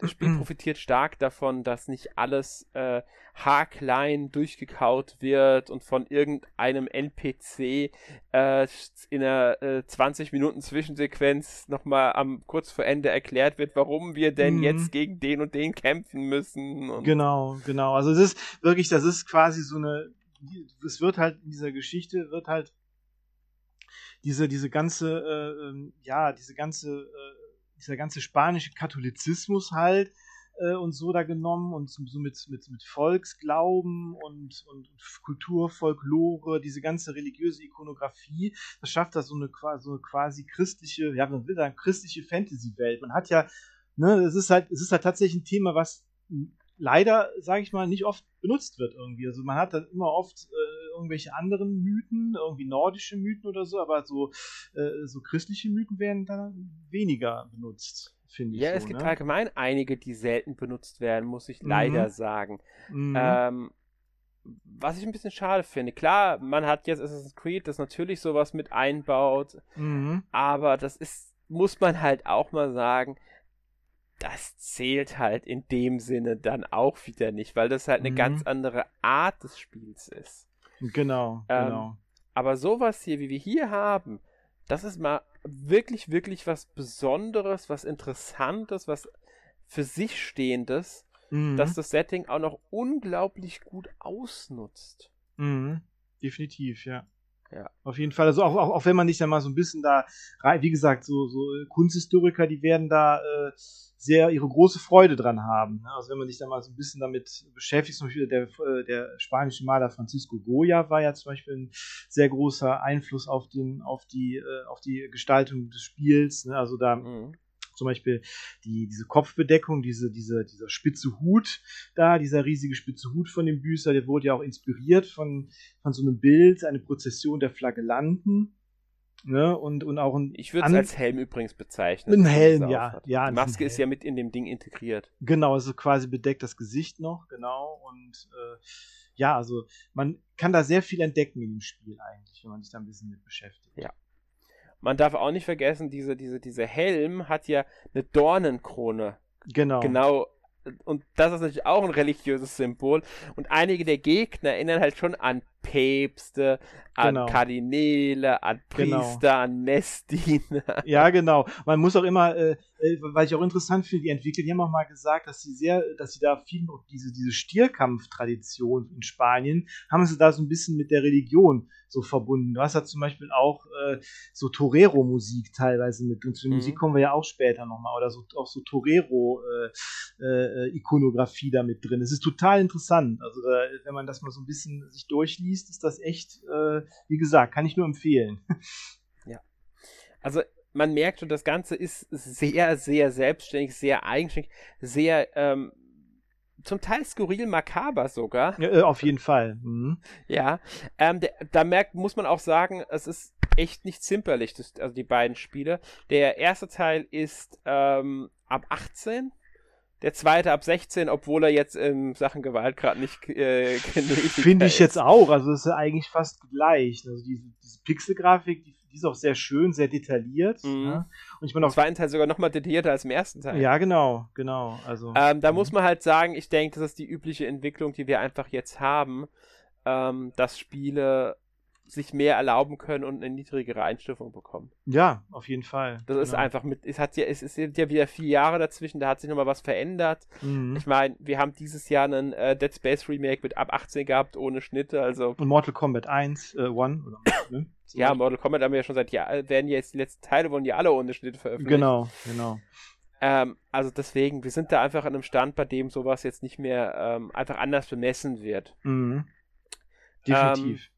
Das Spiel profitiert stark davon, dass nicht alles äh, haarklein durchgekaut wird und von irgendeinem NPC äh, in einer äh, 20 Minuten Zwischensequenz nochmal am kurz vor Ende erklärt wird, warum wir denn mhm. jetzt gegen den und den kämpfen müssen. genau, genau. Also es ist wirklich, das ist quasi so eine, es wird halt in dieser Geschichte wird halt diese diese ganze äh, ähm, ja diese ganze äh, dieser ganze spanische Katholizismus halt äh, und so da genommen und so mit, mit, mit Volksglauben und, und Kultur, Folklore, diese ganze religiöse Ikonografie, das schafft da so eine, so eine quasi christliche, ja, man will sagen, christliche Fantasy-Welt. Man hat ja, ne, es ist halt, es ist halt tatsächlich ein Thema, was leider, sage ich mal, nicht oft benutzt wird irgendwie. Also man hat dann immer oft äh, irgendwelche anderen Mythen, irgendwie nordische Mythen oder so, aber so, äh, so christliche Mythen werden dann weniger benutzt, finde ich. Ja, so, es gibt ne? allgemein einige, die selten benutzt werden, muss ich mhm. leider sagen. Mhm. Ähm, was ich ein bisschen schade finde. Klar, man hat jetzt Assassin's Creed, das natürlich sowas mit einbaut, mhm. aber das ist, muss man halt auch mal sagen, das zählt halt in dem Sinne dann auch wieder nicht, weil das halt eine mhm. ganz andere Art des Spiels ist. Genau, ähm, genau. Aber sowas hier, wie wir hier haben, das ist mal wirklich, wirklich was Besonderes, was Interessantes, was für sich Stehendes, mhm. dass das Setting auch noch unglaublich gut ausnutzt. Mhm. Definitiv, ja. Ja. Auf jeden Fall. Also auch, auch, auch wenn man nicht dann mal so ein bisschen da, wie gesagt, so, so Kunsthistoriker, die werden da äh, sehr ihre große Freude dran haben. Ne? Also wenn man sich da mal so ein bisschen damit beschäftigt, zum Beispiel der, äh, der spanische Maler Francisco Goya war ja zum Beispiel ein sehr großer Einfluss auf, den, auf, die, äh, auf die Gestaltung des Spiels. Ne? Also da mhm zum Beispiel die, diese Kopfbedeckung, diese, diese, dieser spitze Hut da, dieser riesige spitze Hut von dem Büßer, der wurde ja auch inspiriert von, von so einem Bild, eine Prozession der Flagellanten. Ne, und, und auch ein ich würde es als Helm übrigens bezeichnen. Ein Helm, ja, ja. Die Maske ist ja mit in dem Ding integriert. Genau, also quasi bedeckt das Gesicht noch, genau. Und äh, ja, also man kann da sehr viel entdecken in dem Spiel eigentlich, wenn man sich da ein bisschen mit beschäftigt. Ja. Man darf auch nicht vergessen, diese, diese, diese Helm hat ja eine Dornenkrone. Genau. Genau. Und das ist natürlich auch ein religiöses Symbol. Und einige der Gegner erinnern halt schon an Päpste, an Genau. Kardinäle, an Genau. Priester, an Messdiener. Ja, genau. Man muss auch immer, äh, äh, weil ich auch interessant finde, die Entwickler, die haben auch mal gesagt, dass sie sehr, dass sie da viel noch diese, diese Stierkampftradition in Spanien, haben sie da so ein bisschen mit der Religion so verbunden. Du hast da zum Beispiel auch äh, so Torero-Musik teilweise mit drin. Zu der Mhm. Musik kommen wir ja auch später nochmal. Oder so, auch so Torero-Ikonografie da mit drin. Es ist total interessant. Also da, wenn man das mal so ein bisschen sich durchliest, ist das echt, äh, wie gesagt, kann ich nur empfehlen. Also man merkt schon, das Ganze ist sehr, sehr selbstständig, sehr eigenständig, sehr ähm, zum Teil skurril makaber sogar. Ja, äh, auf jeden Fall. Mhm. Ja, ähm, der, da merkt, muss man auch sagen, es ist echt nicht zimperlich, das, also die beiden Spiele. Der erste Teil ist ähm, ab 18, der zweite ab 16, obwohl er jetzt in Sachen Gewalt gerade nicht äh, Finde ich jetzt auch. Also das ist ja eigentlich fast gleich. Also diese, diese Pixelgrafik, die, die ist auch sehr schön, sehr detailliert. Mhm. Ja. Und ich meine Im auch. zweiten Teil sogar nochmal detaillierter als im ersten Teil. Ja, genau, genau. Also. Ähm, da Mhm. muss man halt sagen, ich denke, das ist die übliche Entwicklung, die wir einfach jetzt haben, ähm, dass Spiele sich mehr erlauben können und eine niedrigere Einstufung bekommen. ja, auf jeden Fall. Das ist Genau. einfach mit, es hat ja, es ist ja wieder vier Jahre dazwischen, da hat sich nochmal was verändert. Mhm. Ich meine, wir haben dieses Jahr einen äh, Dead Space Remake mit ab 18 gehabt, ohne Schnitte, also Und Mortal Kombat 1, äh, One, oder, ne? Ja, Mortal Kombat haben wir ja schon seit Jahren, werden ja jetzt die letzten Teile, wurden ja alle ohne Schnitte veröffentlicht. Genau, genau. Ähm, also deswegen, wir sind da einfach an einem Stand, bei dem sowas jetzt nicht mehr ähm, einfach anders bemessen wird. Mhm. Definitiv.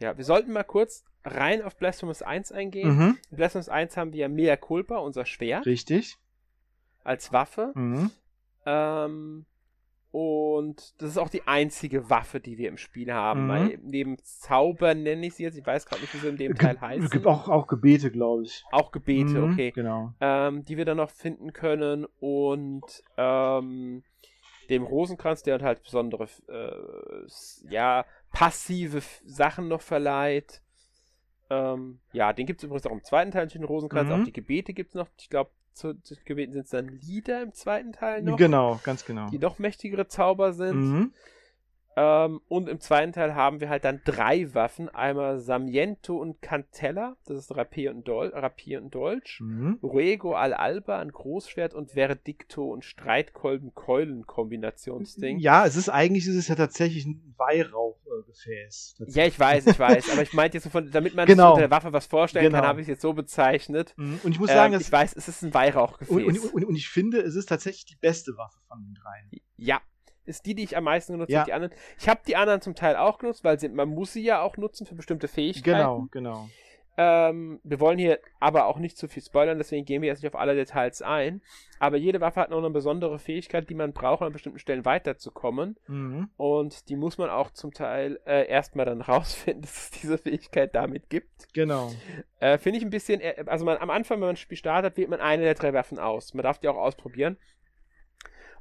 Ja, wir sollten mal kurz rein auf Blasphemous 1 eingehen. mhm. In Blasphemous 1 haben wir Mea Culpa, unser Schwert, Richtig. als Waffe. Mhm. Ähm, und das ist auch die einzige Waffe, die wir im Spiel haben. Mhm. Weil Neben Zauber nenne ich sie jetzt, ich weiß gerade nicht, wie sie in dem Teil Ge- heißen. gibt auch, auch Gebete, glaube ich. Auch Gebete, Mhm, okay. Genau. Ähm, die wir dann noch finden können und ähm, dem Rosenkranz, der halt besondere, äh, ja, passive Sachen noch verleiht. Ähm, ja, den gibt es übrigens auch im zweiten Teil, den Rosenkranz. Mhm. Auch die Gebete gibt es noch. Ich glaube, zu, zu den Gebeten sind es dann Lieder im zweiten Teil noch, Genau, ganz genau. die noch mächtigere Zauber sind. Mhm. Ähm, und im zweiten Teil haben wir halt dann drei Waffen. Einmal Samiento und Cantella, das ist Rapier und, Dol Rapier und Dolch. Mhm. Ruego al Alba, ein Großschwert und Verdicto und Streitkolben-Keulen-Kombinationsding. Ja, es ist eigentlich, ist es ja tatsächlich ein Weihrauchgefäß. Ja, ich weiß, ich weiß, aber ich meinte jetzt so von, damit man Genau. sich unter der Waffe was vorstellen Genau. kann, habe ich es jetzt so bezeichnet. Mhm. Und ich muss Ähm, sagen, dass ich weiß, es ist ein Weihrauchgefäß. Und, und, und, und ich finde, es ist tatsächlich die beste Waffe von den dreien. ja, ist die, die ich am meisten genutzt Ja. habe. Die anderen, ich habe die anderen zum Teil auch genutzt, weil sie, man muss sie ja auch nutzen für bestimmte Fähigkeiten. Genau, genau. Ähm, wir wollen hier aber auch nicht zu viel spoilern, deswegen gehen wir jetzt nicht auf alle Details ein. Aber jede Waffe hat noch eine besondere Fähigkeit, die man braucht, um an bestimmten Stellen weiterzukommen. Mhm. Und die muss man auch zum Teil äh, erstmal dann rausfinden, dass es diese Fähigkeit damit gibt. Genau. Äh, Finde ich ein bisschen, äh, also man, am Anfang, wenn man ein Spiel startet, wählt man eine der drei Waffen aus. Man darf die auch ausprobieren.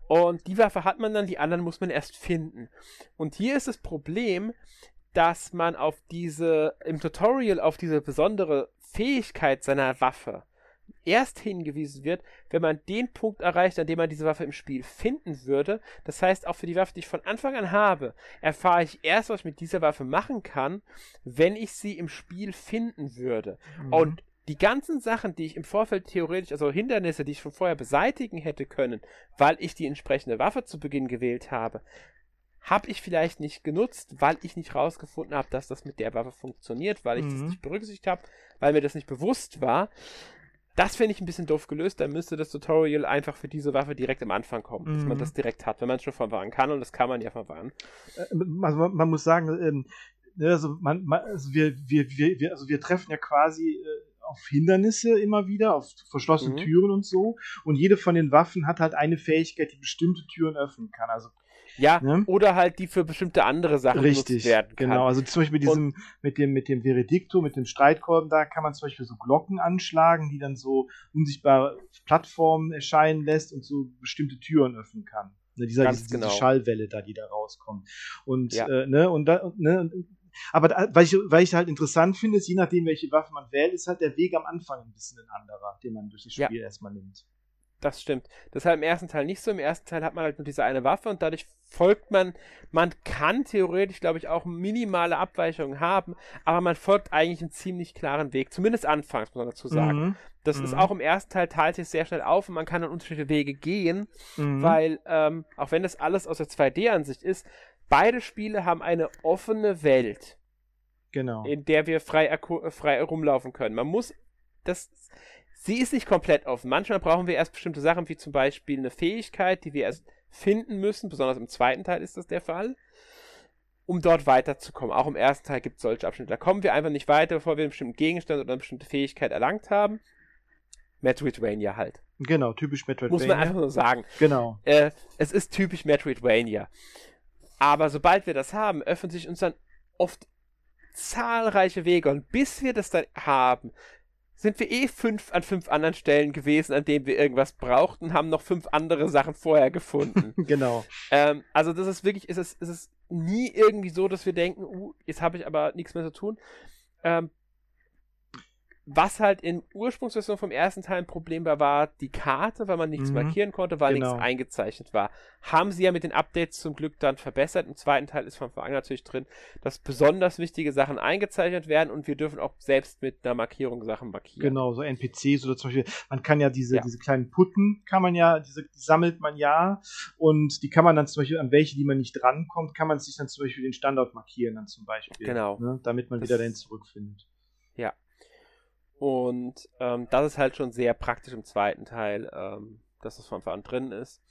Und die Waffe hat man dann, die anderen muss man erst finden. Und hier ist das Problem, dass man auf diese, im Tutorial auf diese besondere Fähigkeit seiner Waffe erst hingewiesen wird, wenn man den Punkt erreicht, an dem man diese Waffe im Spiel finden würde. Das heißt, auch für die Waffe, die ich von Anfang an habe, erfahre ich erst, was ich mit dieser Waffe machen kann, wenn ich sie im Spiel finden würde. Mhm. Und die ganzen Sachen, die ich im Vorfeld theoretisch, also Hindernisse, die ich schon vorher beseitigen hätte können, weil ich die entsprechende Waffe zu Beginn gewählt habe, habe ich vielleicht nicht genutzt, weil ich nicht rausgefunden habe, dass das mit der Waffe funktioniert, weil ich das Mhm. nicht berücksichtigt habe, weil mir das nicht bewusst war. Das finde ich ein bisschen doof gelöst. Da müsste das Tutorial einfach für diese Waffe direkt am Anfang kommen, dass man Mhm. das direkt hat, wenn man es schon an kann und das kann man ja an. Äh, Also man, man muss sagen, ähm, ne, also, man, man, also wir, wir, wir, wir, also wir treffen ja quasi äh, auf Hindernisse immer wieder, auf verschlossene Mhm. Türen und so. Und jede von den Waffen hat halt eine Fähigkeit, die bestimmte Türen öffnen kann. Also Ja, Ne? oder halt die für bestimmte andere Sachen richtig, werden kann. genau. Also zum Beispiel mit diesem, mit dem, mit dem Veredikto, mit dem Streitkolben, da kann man zum Beispiel so Glocken anschlagen, die dann so unsichtbare Plattformen erscheinen lässt und so bestimmte Türen öffnen kann. Ne, dieser, diese, genau. diese Schallwelle da, die da rauskommt. Und, Ja. äh, ne, und, da, und, ne, und Aber da, weil, ich, weil ich halt interessant finde, ist, je nachdem, welche Waffe man wählt, ist halt der Weg am Anfang ein bisschen ein anderer, den man durch das Spiel ja. erstmal nimmt. Das stimmt. Das ist halt im ersten Teil nicht so. Im ersten Teil hat man halt nur diese eine Waffe und dadurch folgt man, man kann theoretisch, glaube ich, auch minimale Abweichungen haben, aber man folgt eigentlich einen ziemlich klaren Weg. Zumindest anfangs, muss man dazu sagen. Mhm. Das mhm. ist auch im ersten Teil teilt sich sehr schnell auf und man kann dann unterschiedliche Wege gehen, mhm. weil, ähm, auch wenn das alles aus der 2D-Ansicht ist, beide Spiele haben eine offene Welt. Genau. In der wir frei, frei rumlaufen können. Man muss das sie ist nicht komplett offen. Manchmal brauchen wir erst bestimmte Sachen, wie zum Beispiel eine Fähigkeit, die wir erst finden müssen. Besonders im zweiten Teil ist das der Fall. Um dort weiterzukommen. Auch im ersten Teil gibt es solche Abschnitte. Da kommen wir einfach nicht weiter, bevor wir einen bestimmten Gegenstand oder eine bestimmte Fähigkeit erlangt haben. Metroidvania halt. Genau, typisch Metroidvania. Muss man einfach so sagen. Genau. Äh, es ist typisch Metroidvania. Aber sobald wir das haben, öffnen sich uns dann oft zahlreiche Wege. Und bis wir das dann haben, sind wir eh fünf an fünf anderen Stellen gewesen, an denen wir irgendwas brauchten, haben noch fünf andere Sachen vorher gefunden. genau. Ähm, also das ist wirklich, ist es, ist es nie irgendwie so, dass wir denken, uh, jetzt habe ich aber nichts mehr zu tun. Ähm, was halt in Ursprungsversion vom ersten Teil ein Problem war, war die Karte, weil man nichts mhm. markieren konnte, weil genau. nichts eingezeichnet war. Haben sie ja mit den Updates zum Glück dann verbessert. Im zweiten Teil ist von Anfang an natürlich drin, dass besonders wichtige Sachen eingezeichnet werden und wir dürfen auch selbst mit einer Markierung Sachen markieren. Genau, so NPCs oder zum Beispiel, man kann ja diese, ja. diese kleinen Putten, kann man ja, diese die sammelt man ja und die kann man dann zum Beispiel, an welche, die man nicht drankommt, kann man sich dann zum Beispiel den Standort markieren dann zum Beispiel. Genau. Ne, damit man das wieder dahin zurückfindet. Ja, und ähm, das ist halt schon sehr praktisch im zweiten Teil, ähm, dass das von Anfang an drin ist.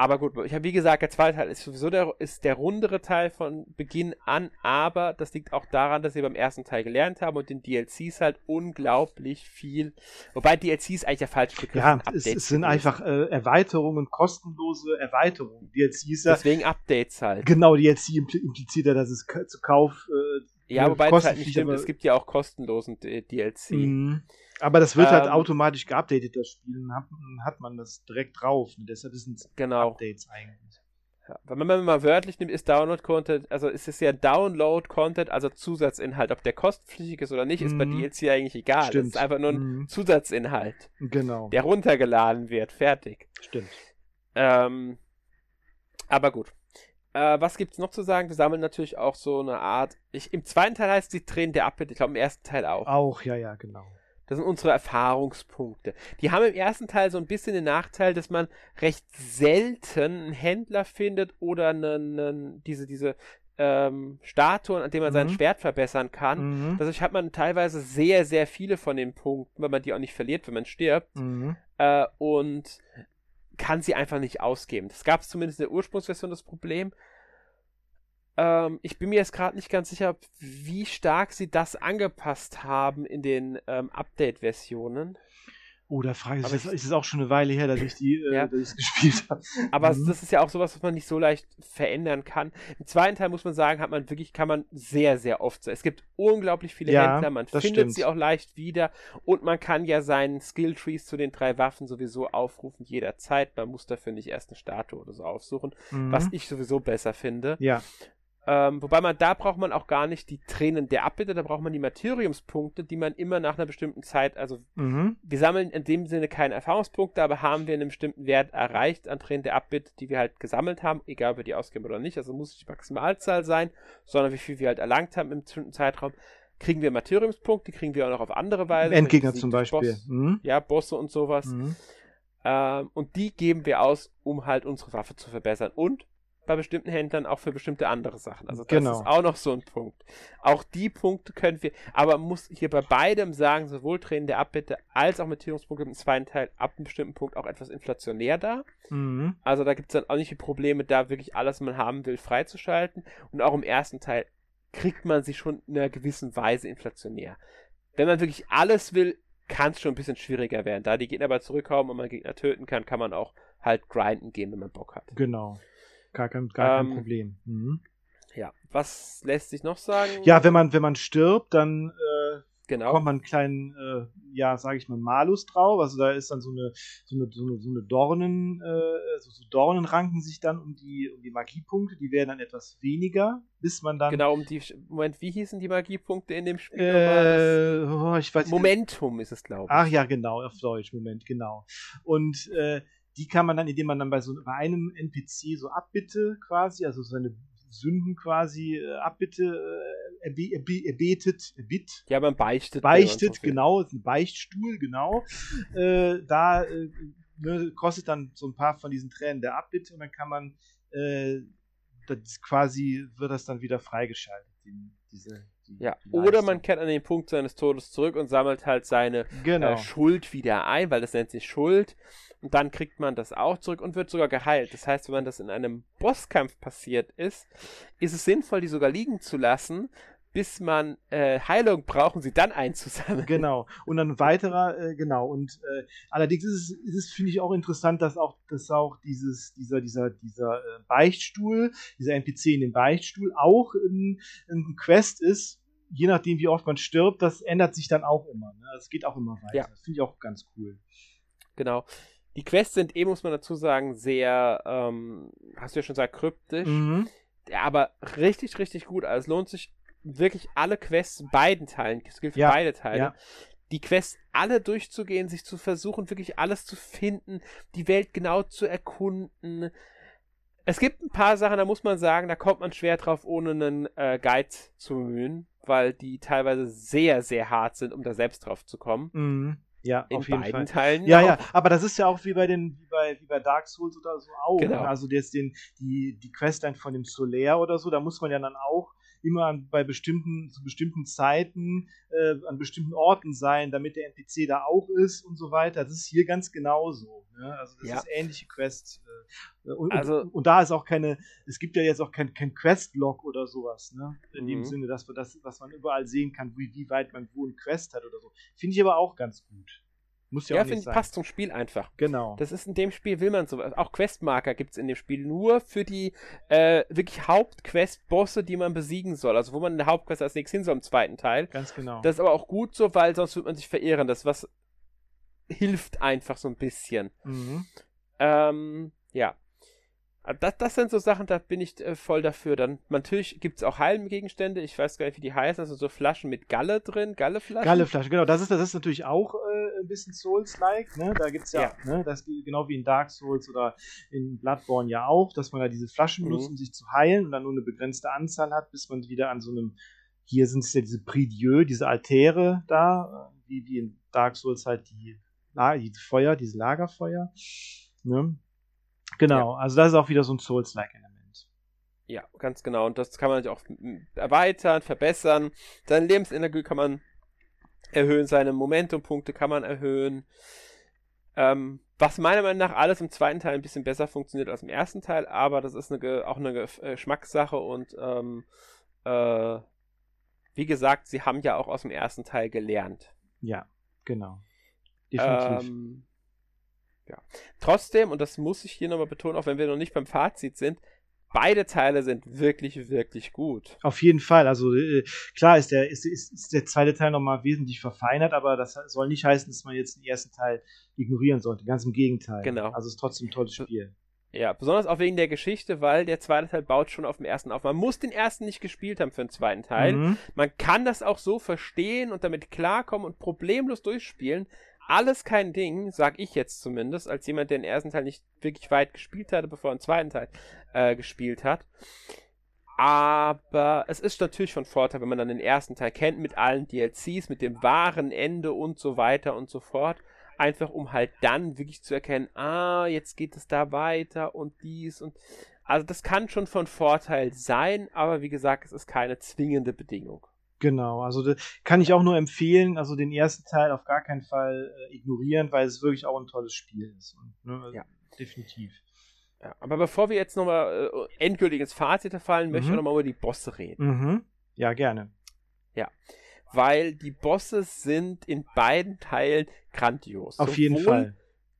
Aber gut, ich habe wie gesagt, der zweite Teil ist sowieso der, ist der rundere Teil von Beginn an, aber das liegt auch daran, dass wir beim ersten Teil gelernt haben und den DLCs halt unglaublich viel, wobei DLCs eigentlich der falsche Begriff Ja, es, es, sind einfach äh, Erweiterungen, kostenlose Erweiterungen. DLCs Deswegen Updates halt. Genau, DLC impliziert ja, dass es zu Kauf äh, ja, wobei das halt nicht stimmt, es gibt ja auch kostenlosen DLC. Mhm. Aber das wird halt ähm, halt automatisch geupdatet, das Spiel, hat, hat man das direkt drauf. Und deshalb sind es genau. Updates eigentlich. Ja, wenn man mal wörtlich nimmt, ist Download-Content, also ist es ja Download-Content, also Zusatzinhalt. Ob der kostenpflichtig ist oder nicht, ist bei mhm. DLC eigentlich egal. Stimmt. Das ist einfach nur ein mhm. Zusatzinhalt. Genau. Der runtergeladen wird. Fertig. Stimmt. Ähm, aber gut. Äh, was gibt's noch zu sagen? Wir sammeln natürlich auch so eine Art. Ich, Im zweiten Teil heißt die Tränen der Abbitte. Ich glaube, im ersten Teil auch. Auch, ja, ja, genau. Das sind unsere Erfahrungspunkte. Die haben im ersten Teil so ein bisschen den Nachteil, dass man recht selten einen Händler findet oder einen, einen diese, diese ähm, Statuen, an denen man mhm. sein Schwert verbessern kann. Mhm. Dadurch hat man teilweise sehr, sehr viele von den Punkten, weil man die auch nicht verliert, wenn man stirbt. Mhm. Äh, und kann sie einfach nicht ausgeben. Das gab es zumindest in der Ursprungsversion das Problem. Ähm, ich bin mir jetzt gerade nicht ganz sicher, wie stark sie das angepasst haben in den ähm, Update-Versionen. Oh, da frage ich mich, ist es auch schon eine Weile her, dass ich die äh, ja. dass gespielt habe. Aber mhm. das ist ja auch sowas, was man nicht so leicht verändern kann. Im zweiten Teil muss man sagen, hat man wirklich, kann man sehr, sehr oft. Es gibt unglaublich viele ja, Händler, man findet stimmt. sie auch leicht wieder und man kann ja seinen Skill-Trees zu den drei Waffen sowieso aufrufen jederzeit. Man muss dafür nicht erst eine Statue oder so aufsuchen, mhm. was ich sowieso besser finde. Ja. Ähm, wobei man, da braucht man auch gar nicht die Tränen der Abbitte, da braucht man die Materiumspunkte, die man immer nach einer bestimmten Zeit, also mhm. wir sammeln in dem Sinne keine Erfahrungspunkte, aber haben wir einen bestimmten Wert erreicht an Tränen der Abbitte, die wir halt gesammelt haben, egal ob wir die ausgeben oder nicht, also muss nicht die Maximalzahl sein, sondern wie viel wir halt erlangt haben im bestimmten Zeitraum, kriegen wir Materiumspunkte, kriegen wir auch noch auf andere Weise. Endgegner zum Beispiel. Boss, mhm. Ja, Bosse und sowas. Mhm. Ähm, und die geben wir aus, um halt unsere Waffe zu verbessern. Und bei bestimmten Händlern auch für bestimmte andere Sachen. Also das genau. ist auch noch so ein Punkt. Auch die Punkte können wir, aber man muss hier bei beidem sagen, sowohl Tränen der Abbitte als auch Metierungspunkte im zweiten Teil ab einem bestimmten Punkt auch etwas inflationär da. Mhm. Also da gibt es dann auch nicht die Probleme, da wirklich alles, was man haben will, freizuschalten. Und auch im ersten Teil kriegt man sie schon in einer gewissen Weise inflationär. Wenn man wirklich alles will, kann es schon ein bisschen schwieriger werden. Da die Gegner aber zurückkommen und man Gegner töten kann, kann man auch halt grinden gehen, wenn man Bock hat. Genau. Gar kein, gar ähm, kein Problem. Mhm. Ja, was lässt sich noch sagen? Ja, wenn man, wenn man stirbt, dann äh, Genau. Kommt man einen kleinen, äh, ja, sage ich mal, Malus drauf. Also da ist dann so eine, so eine, so eine, so eine Dornen, äh, so, so Dornen ranken sich dann um die, um die Magiepunkte. Die werden dann etwas weniger, bis man dann. Genau, um die. Moment, wie hießen die Magiepunkte in dem Spiel? Äh, oh, ich weiß, Momentum ist es, glaube ich. Ach ja, genau, auf Deutsch, Moment, genau. Und äh, die kann man dann, indem man dann bei so bei einem NPC so Abbitte quasi, also seine Sünden quasi äh, Abbitte äh, erbe, erbe, erbetet, erbit. Ja, man beichtet. Beichtet, genau, ist ein Beichtstuhl, genau. Äh, da äh, ne, kostet dann so ein paar von diesen Tränen der Abbitte und dann kann man äh, das quasi wird das dann wieder freigeschaltet. Die, diese, die, ja, die oder man kehrt an den Punkt seines Todes zurück und sammelt halt seine genau. äh, Schuld wieder ein, weil das nennt sich Schuld und dann kriegt man das auch zurück und wird sogar geheilt. Das heißt, wenn man das in einem Bosskampf passiert ist, ist es sinnvoll, die sogar liegen zu lassen, bis man äh, Heilung braucht und sie dann einzusammeln. Genau. Und dann weiterer, äh, genau. Und äh, allerdings ist es, ist es finde ich, auch interessant, dass auch, dass auch dieses, dieser, dieser, dieser äh, Beichtstuhl, dieser NPC in dem Beichtstuhl auch ein, ein Quest ist, je nachdem, wie oft man stirbt, das ändert sich dann auch immer. Ne? Das geht auch immer weiter. Ja. Das finde ich auch ganz cool. Genau. Die Quests sind eh, muss man dazu sagen, sehr, ähm, hast du ja schon gesagt, kryptisch. Mhm. Aber richtig, richtig gut. Also es lohnt sich wirklich alle Quests beiden Teilen, es gilt für ja, beide Teile, ja. die Quests alle durchzugehen, sich zu versuchen, wirklich alles zu finden, die Welt genau zu erkunden. Es gibt ein paar Sachen, da muss man sagen, da kommt man schwer drauf, ohne einen äh, Guide zu bemühen, weil die teilweise sehr, sehr hart sind, um da selbst drauf zu kommen. Mhm. Ja, in auf jeden beiden Fall. Teilen. Ja, auch. ja, aber das ist ja auch wie bei den, wie bei, wie bei Dark Souls oder so auch. Genau. Ne? Also jetzt den, die, die Questline von dem Solaire oder so, da muss man ja dann auch immer an, bei bestimmten, zu bestimmten Zeiten äh, an bestimmten Orten sein, damit der NPC da auch ist und so weiter. Das ist hier ganz genauso. Ne? Also das Ja. ist ähnliche Quest. Äh, und, Also- und, und da ist auch keine, es gibt ja jetzt auch kein, kein Quest-Log oder sowas, ne? In dem Mhm. Sinne, dass wir das, was man überall sehen kann, wie, wie weit man wo ein Quest hat oder so. Finde ich aber auch ganz gut. Muss ja, Ja, auch nicht finde ich, sein. passt zum Spiel einfach. Genau. Das ist in dem Spiel, will man sowas. Auch Questmarker gibt es in dem Spiel nur für die äh, wirklich Hauptquest-Bosse, die man besiegen soll. Also wo man in der Hauptquest als nächstes hin soll im zweiten Teil. Ganz genau. Das ist aber auch gut so, weil sonst wird man sich verehren. Das was hilft einfach so ein bisschen. mhm. Ähm, ja. Aber Das, das sind so Sachen, da bin ich äh, voll dafür. Dann natürlich gibt es auch Heilgegenstände. Ich weiß gar nicht, wie die heißen. Also so Flaschen mit Galle drin, Galleflaschen. Galleflasche, genau. Das ist, das ist natürlich auch äh, ein bisschen Souls-like. Ne? Da gibt es ja, Ja. Ne? das genau wie in Dark Souls oder in Bloodborne ja auch, dass man da diese Flaschen Mhm. benutzt, um sich zu heilen und dann nur eine begrenzte Anzahl hat, bis man wieder an so einem, hier sind es ja diese Prie-Dieu, diese Altäre da, äh, wie, wie in Dark Souls halt die, die Feuer, diese Lagerfeuer. Ne? Genau, also das ist auch wieder so ein Souls-like Element. Ja, ganz genau. Und das kann man natürlich auch m- erweitern, verbessern. Seine Lebensenergie kann man erhöhen, seine Momentumpunkte kann man erhöhen. Ähm, was meiner Meinung nach alles im zweiten Teil ein bisschen besser funktioniert als im ersten Teil, aber das ist eine, auch eine äh, Geschmackssache und ähm, äh, wie gesagt, sie haben ja auch aus dem ersten Teil gelernt. Ja, genau. Definitiv. Ähm, ja. Trotzdem, und das muss ich hier nochmal betonen, auch wenn wir noch nicht beim Fazit sind, beide Teile sind wirklich, wirklich gut. Auf jeden Fall. Also äh, klar ist der, ist, ist, ist der zweite Teil nochmal wesentlich verfeinert, aber das soll nicht heißen, dass man jetzt den ersten Teil ignorieren sollte. Ganz im Gegenteil. Genau. Also es ist trotzdem ein tolles Spiel. Ja, besonders auch wegen der Geschichte, weil der zweite Teil baut schon auf dem ersten auf. Man muss den ersten nicht gespielt haben für den zweiten Teil. Mhm. Man kann das auch so verstehen und damit klarkommen und problemlos durchspielen. Alles kein Ding, sag ich jetzt zumindest, als jemand, der den ersten Teil nicht wirklich weit gespielt hatte, bevor er den zweiten Teil äh, gespielt hat. Aber es ist natürlich von Vorteil, wenn man dann den ersten Teil kennt, mit allen DLCs, mit dem wahren Ende und so weiter und so fort. Einfach um halt dann wirklich zu erkennen, ah, jetzt geht es da weiter und dies und. Also das kann schon von Vorteil sein, aber wie gesagt, es ist keine zwingende Bedingung. Genau, also das kann ich auch nur empfehlen, also den ersten Teil auf gar keinen Fall äh, ignorieren, weil es wirklich auch ein tolles Spiel ist. Und, ne, Ja. Definitiv. Ja, aber bevor wir jetzt nochmal äh, endgültig ins Fazit fallen, möchte ich Mhm. nochmal über die Bosse reden. Mhm. Ja, gerne. Weil die Bosse sind in beiden Teilen grandios. Auf jeden Sowohl Fall.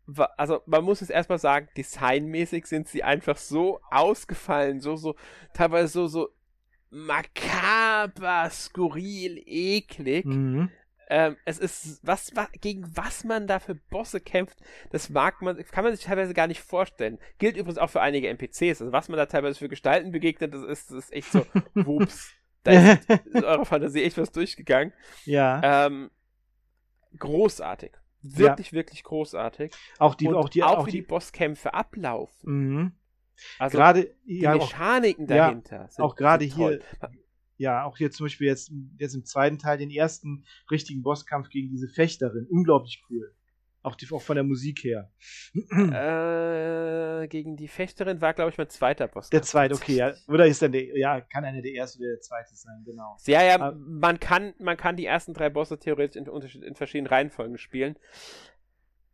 wa- Also man muss es erstmal sagen, designmäßig sind sie einfach so ausgefallen, so, so, teilweise so, so makaber, skurril, eklig. Mhm. ähm, es ist, was, was, gegen was man da für Bosse kämpft, das mag man, kann man sich teilweise gar nicht vorstellen. Gilt übrigens auch für einige NPCs. Also was man da teilweise für Gestalten begegnet, das ist, das ist echt so, wups. Da ist, ist eure Fantasie echt was durchgegangen. Ja. Ähm, großartig. Wirklich, ja. wirklich großartig. Auch die, Und auch die, auch, auch wie die, die Bosskämpfe ablaufen. Mhm. Also Gerade, die ja, auch, Mechaniken ja, dahinter. sind, auch gerade hier, ja, auch hier zum Beispiel jetzt, jetzt im zweiten Teil den ersten richtigen Bosskampf gegen diese Fechterin. Unglaublich cool. Auch, die, auch von der Musik her. Äh, gegen die Fechterin war, glaube ich, mein zweiter Boss. Der zweite, okay, ja. Oder ist dann der, ja, kann einer der erste oder der zweite sein, genau. Ja, ja, Aber- man kann, man kann die ersten drei Bosse theoretisch in, in verschiedenen Reihenfolgen spielen.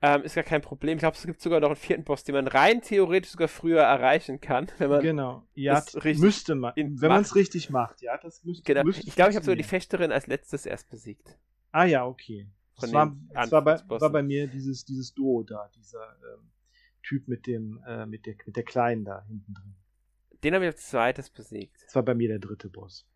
Ähm, ist gar kein Problem. Ich glaube, es gibt sogar noch einen vierten Boss, den man rein theoretisch sogar früher erreichen kann, wenn man. Genau. Ja, das müsste man. Wenn man es richtig macht, ja, das müsste. Genau. müsste Ich glaube, ich habe sogar die. Fechterin als letztes erst besiegt. Ah ja, okay. Das Von war, den das war, bei, war bei mir dieses, dieses Duo da, dieser ähm, Typ mit dem, äh, mit der, mit der Kleinen da hinten drin. Den habe ich als zweites besiegt. Das war bei mir der dritte Boss.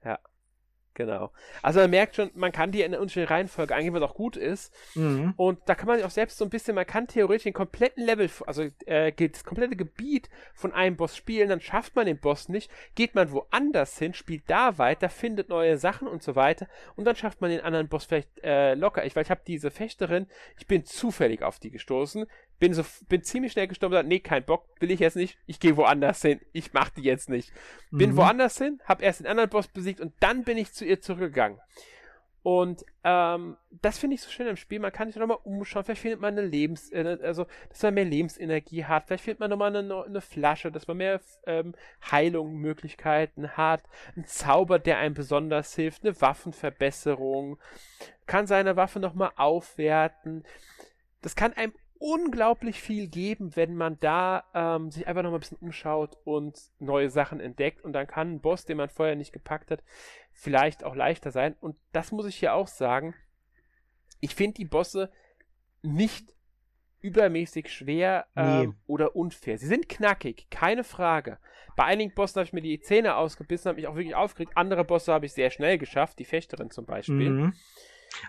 Genau. Also man merkt schon, man kann die in der unterschiedlichen Reihenfolge eingeben, was auch gut ist. Mhm. Und da kann man sich auch selbst so ein bisschen, man kann theoretisch den kompletten Level, also äh, das komplette Gebiet von einem Boss spielen, dann schafft man den Boss nicht, geht man woanders hin, spielt da weiter, findet neue Sachen und so weiter und dann schafft man den anderen Boss vielleicht äh, locker. Ich, weil ich habe diese Fechterin, ich bin zufällig auf die gestoßen, bin so, bin ziemlich schnell gestorben, und gesagt, nee, kein Bock, will ich jetzt nicht, ich gehe woanders hin, ich mach die jetzt nicht. Bin Mhm. woanders hin, hab erst den anderen Boss besiegt und dann bin ich zu ihr zurückgegangen. Und ähm, das finde ich so schön im Spiel. Man kann sich nochmal umschauen. Vielleicht findet man eine Lebens, äh, also dass man mehr Lebensenergie hat. Vielleicht findet man nochmal eine, eine Flasche, dass man mehr ähm, Heilungsmöglichkeiten hat. Ein Zauber, der einem besonders hilft. Eine Waffenverbesserung. Kann seine Waffe nochmal aufwerten. Das kann einem unglaublich viel geben, wenn man da ähm, sich einfach nochmal ein bisschen umschaut und neue Sachen entdeckt. Und dann kann ein Boss, den man vorher nicht gepackt hat, vielleicht auch leichter sein. Und das muss ich hier auch sagen. Ich finde die Bosse nicht übermäßig schwer ähm, Nee. oder unfair. Sie sind knackig, keine Frage. Bei einigen Bossen habe ich mir die Zähne ausgebissen, habe mich auch wirklich aufgeregt. Andere Bosse habe ich sehr schnell geschafft, die Fechterin zum Beispiel. Mhm.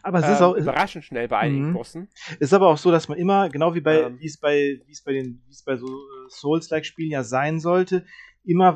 Aber es Ähm, ist auch, überraschend schnell bei einigen Mhm. Bossen. ist aber auch so, dass man immer, genau wie bei, Ähm. wie es bei, wie es bei den, wie es bei so äh, Souls-like-Spielen ja sein sollte, immer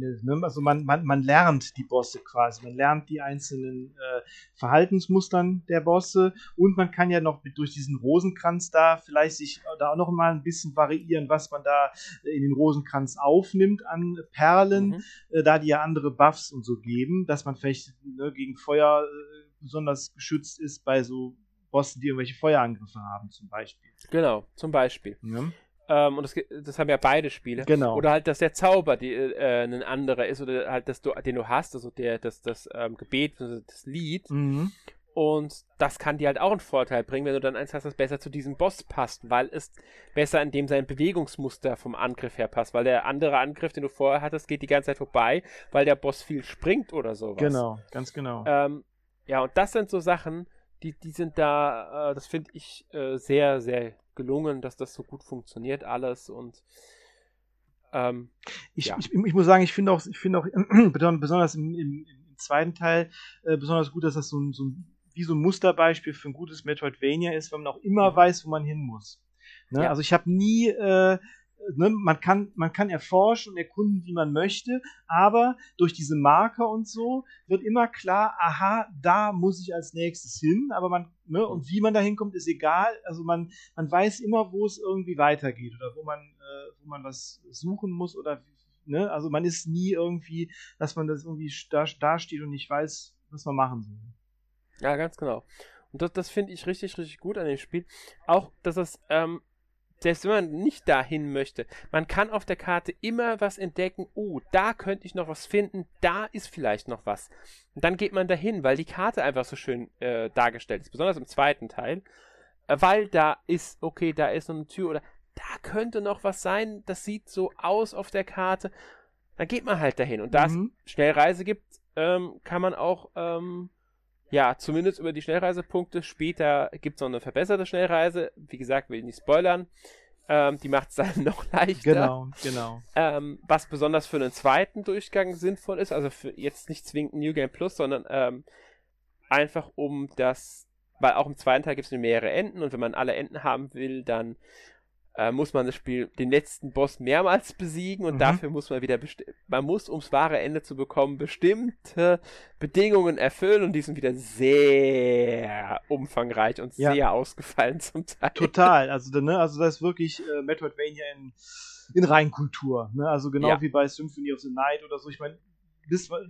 der, ne? Also man, man, man lernt die Bosse quasi, man lernt die einzelnen äh, Verhaltensmustern der Bosse und man kann ja noch mit, durch diesen Rosenkranz da vielleicht sich da auch noch mal ein bisschen variieren, was man da in den Rosenkranz aufnimmt an Perlen, Mhm. äh, da die ja andere Buffs und so geben, dass man vielleicht ne, gegen Feuer äh, besonders geschützt ist bei so Bossen, die irgendwelche Feuerangriffe haben, zum Beispiel. Genau, zum Beispiel. Ne? Ähm, und das, das haben ja beide Spiele. Genau. Oder halt, dass der Zauber die, äh, ein anderer ist oder halt, dass du, den du hast, also der, das, das ähm, Gebet, das Lied. Mhm. Und das kann dir halt auch einen Vorteil bringen, wenn du dann eins hast, das besser zu diesem Boss passt, weil es besser in dem sein Bewegungsmuster vom Angriff her passt, weil der andere Angriff, den du vorher hattest, geht die ganze Zeit vorbei, weil der Boss viel springt oder sowas. Genau, ganz genau. Ähm, ja, und das sind so Sachen, die, die sind da, äh, das finde ich äh, sehr, sehr gelungen, dass das so gut funktioniert alles und ähm, Ich, ja. ich, ich muss sagen, ich finde auch, ich finde auch beson- besonders im, im, im zweiten Teil äh, besonders gut, dass das so ein, so ein wie so ein Musterbeispiel für ein gutes Metroidvania ist, wenn man auch immer Mhm. weiß, wo man hin muss. Ne? Ja. Also ich habe nie, äh, ne, man kann, man kann erforschen und erkunden, wie man möchte, aber durch diese Marker und so wird immer klar, aha, da muss ich als nächstes hin, aber man, ne, und wie man da hinkommt, ist egal. Also man, man weiß immer, wo es irgendwie weitergeht oder wo man, äh, wo man was suchen muss oder ne, also man ist nie irgendwie, dass man das irgendwie da, da steht und nicht weiß, was man machen soll. ja, ganz genau. Und das, das finde ich richtig, richtig gut an dem Spiel. Auch, dass es, ähm, selbst wenn man nicht dahin möchte, man kann auf der Karte immer was entdecken. Oh, da könnte ich noch was finden, da ist vielleicht noch was. Und dann geht man dahin, weil die Karte einfach so schön äh, dargestellt ist, besonders im zweiten Teil. Äh, weil da ist, okay, da ist noch eine Tür oder da könnte noch was sein, das sieht so aus auf der Karte. Dann geht man halt dahin. Und da Mhm. es Schnellreise gibt, ähm, kann man auch, ähm, ja, zumindest über die Schnellreisepunkte. Später gibt es noch eine verbesserte Schnellreise. Wie gesagt, will ich nicht spoilern. Ähm, die macht es dann noch leichter. Genau, genau. Ähm, was besonders für einen zweiten Durchgang sinnvoll ist. Also für jetzt nicht zwingend New Game Plus, sondern ähm, einfach um das weil auch im zweiten Teil gibt es mehrere Enden und wenn man alle Enden haben will, dann äh, muss man das Spiel, den letzten Boss mehrmals besiegen und mhm. dafür muss man wieder, man muss, ums wahre Ende zu bekommen, bestimmte Bedingungen erfüllen und die sind wieder sehr umfangreich und ja. sehr ausgefallen zum Teil. Total, also, ne, also das ist wirklich äh, Metroidvania in, in Reinkultur, ne? also genau ja. wie bei Symphony of the Night oder so, ich meine,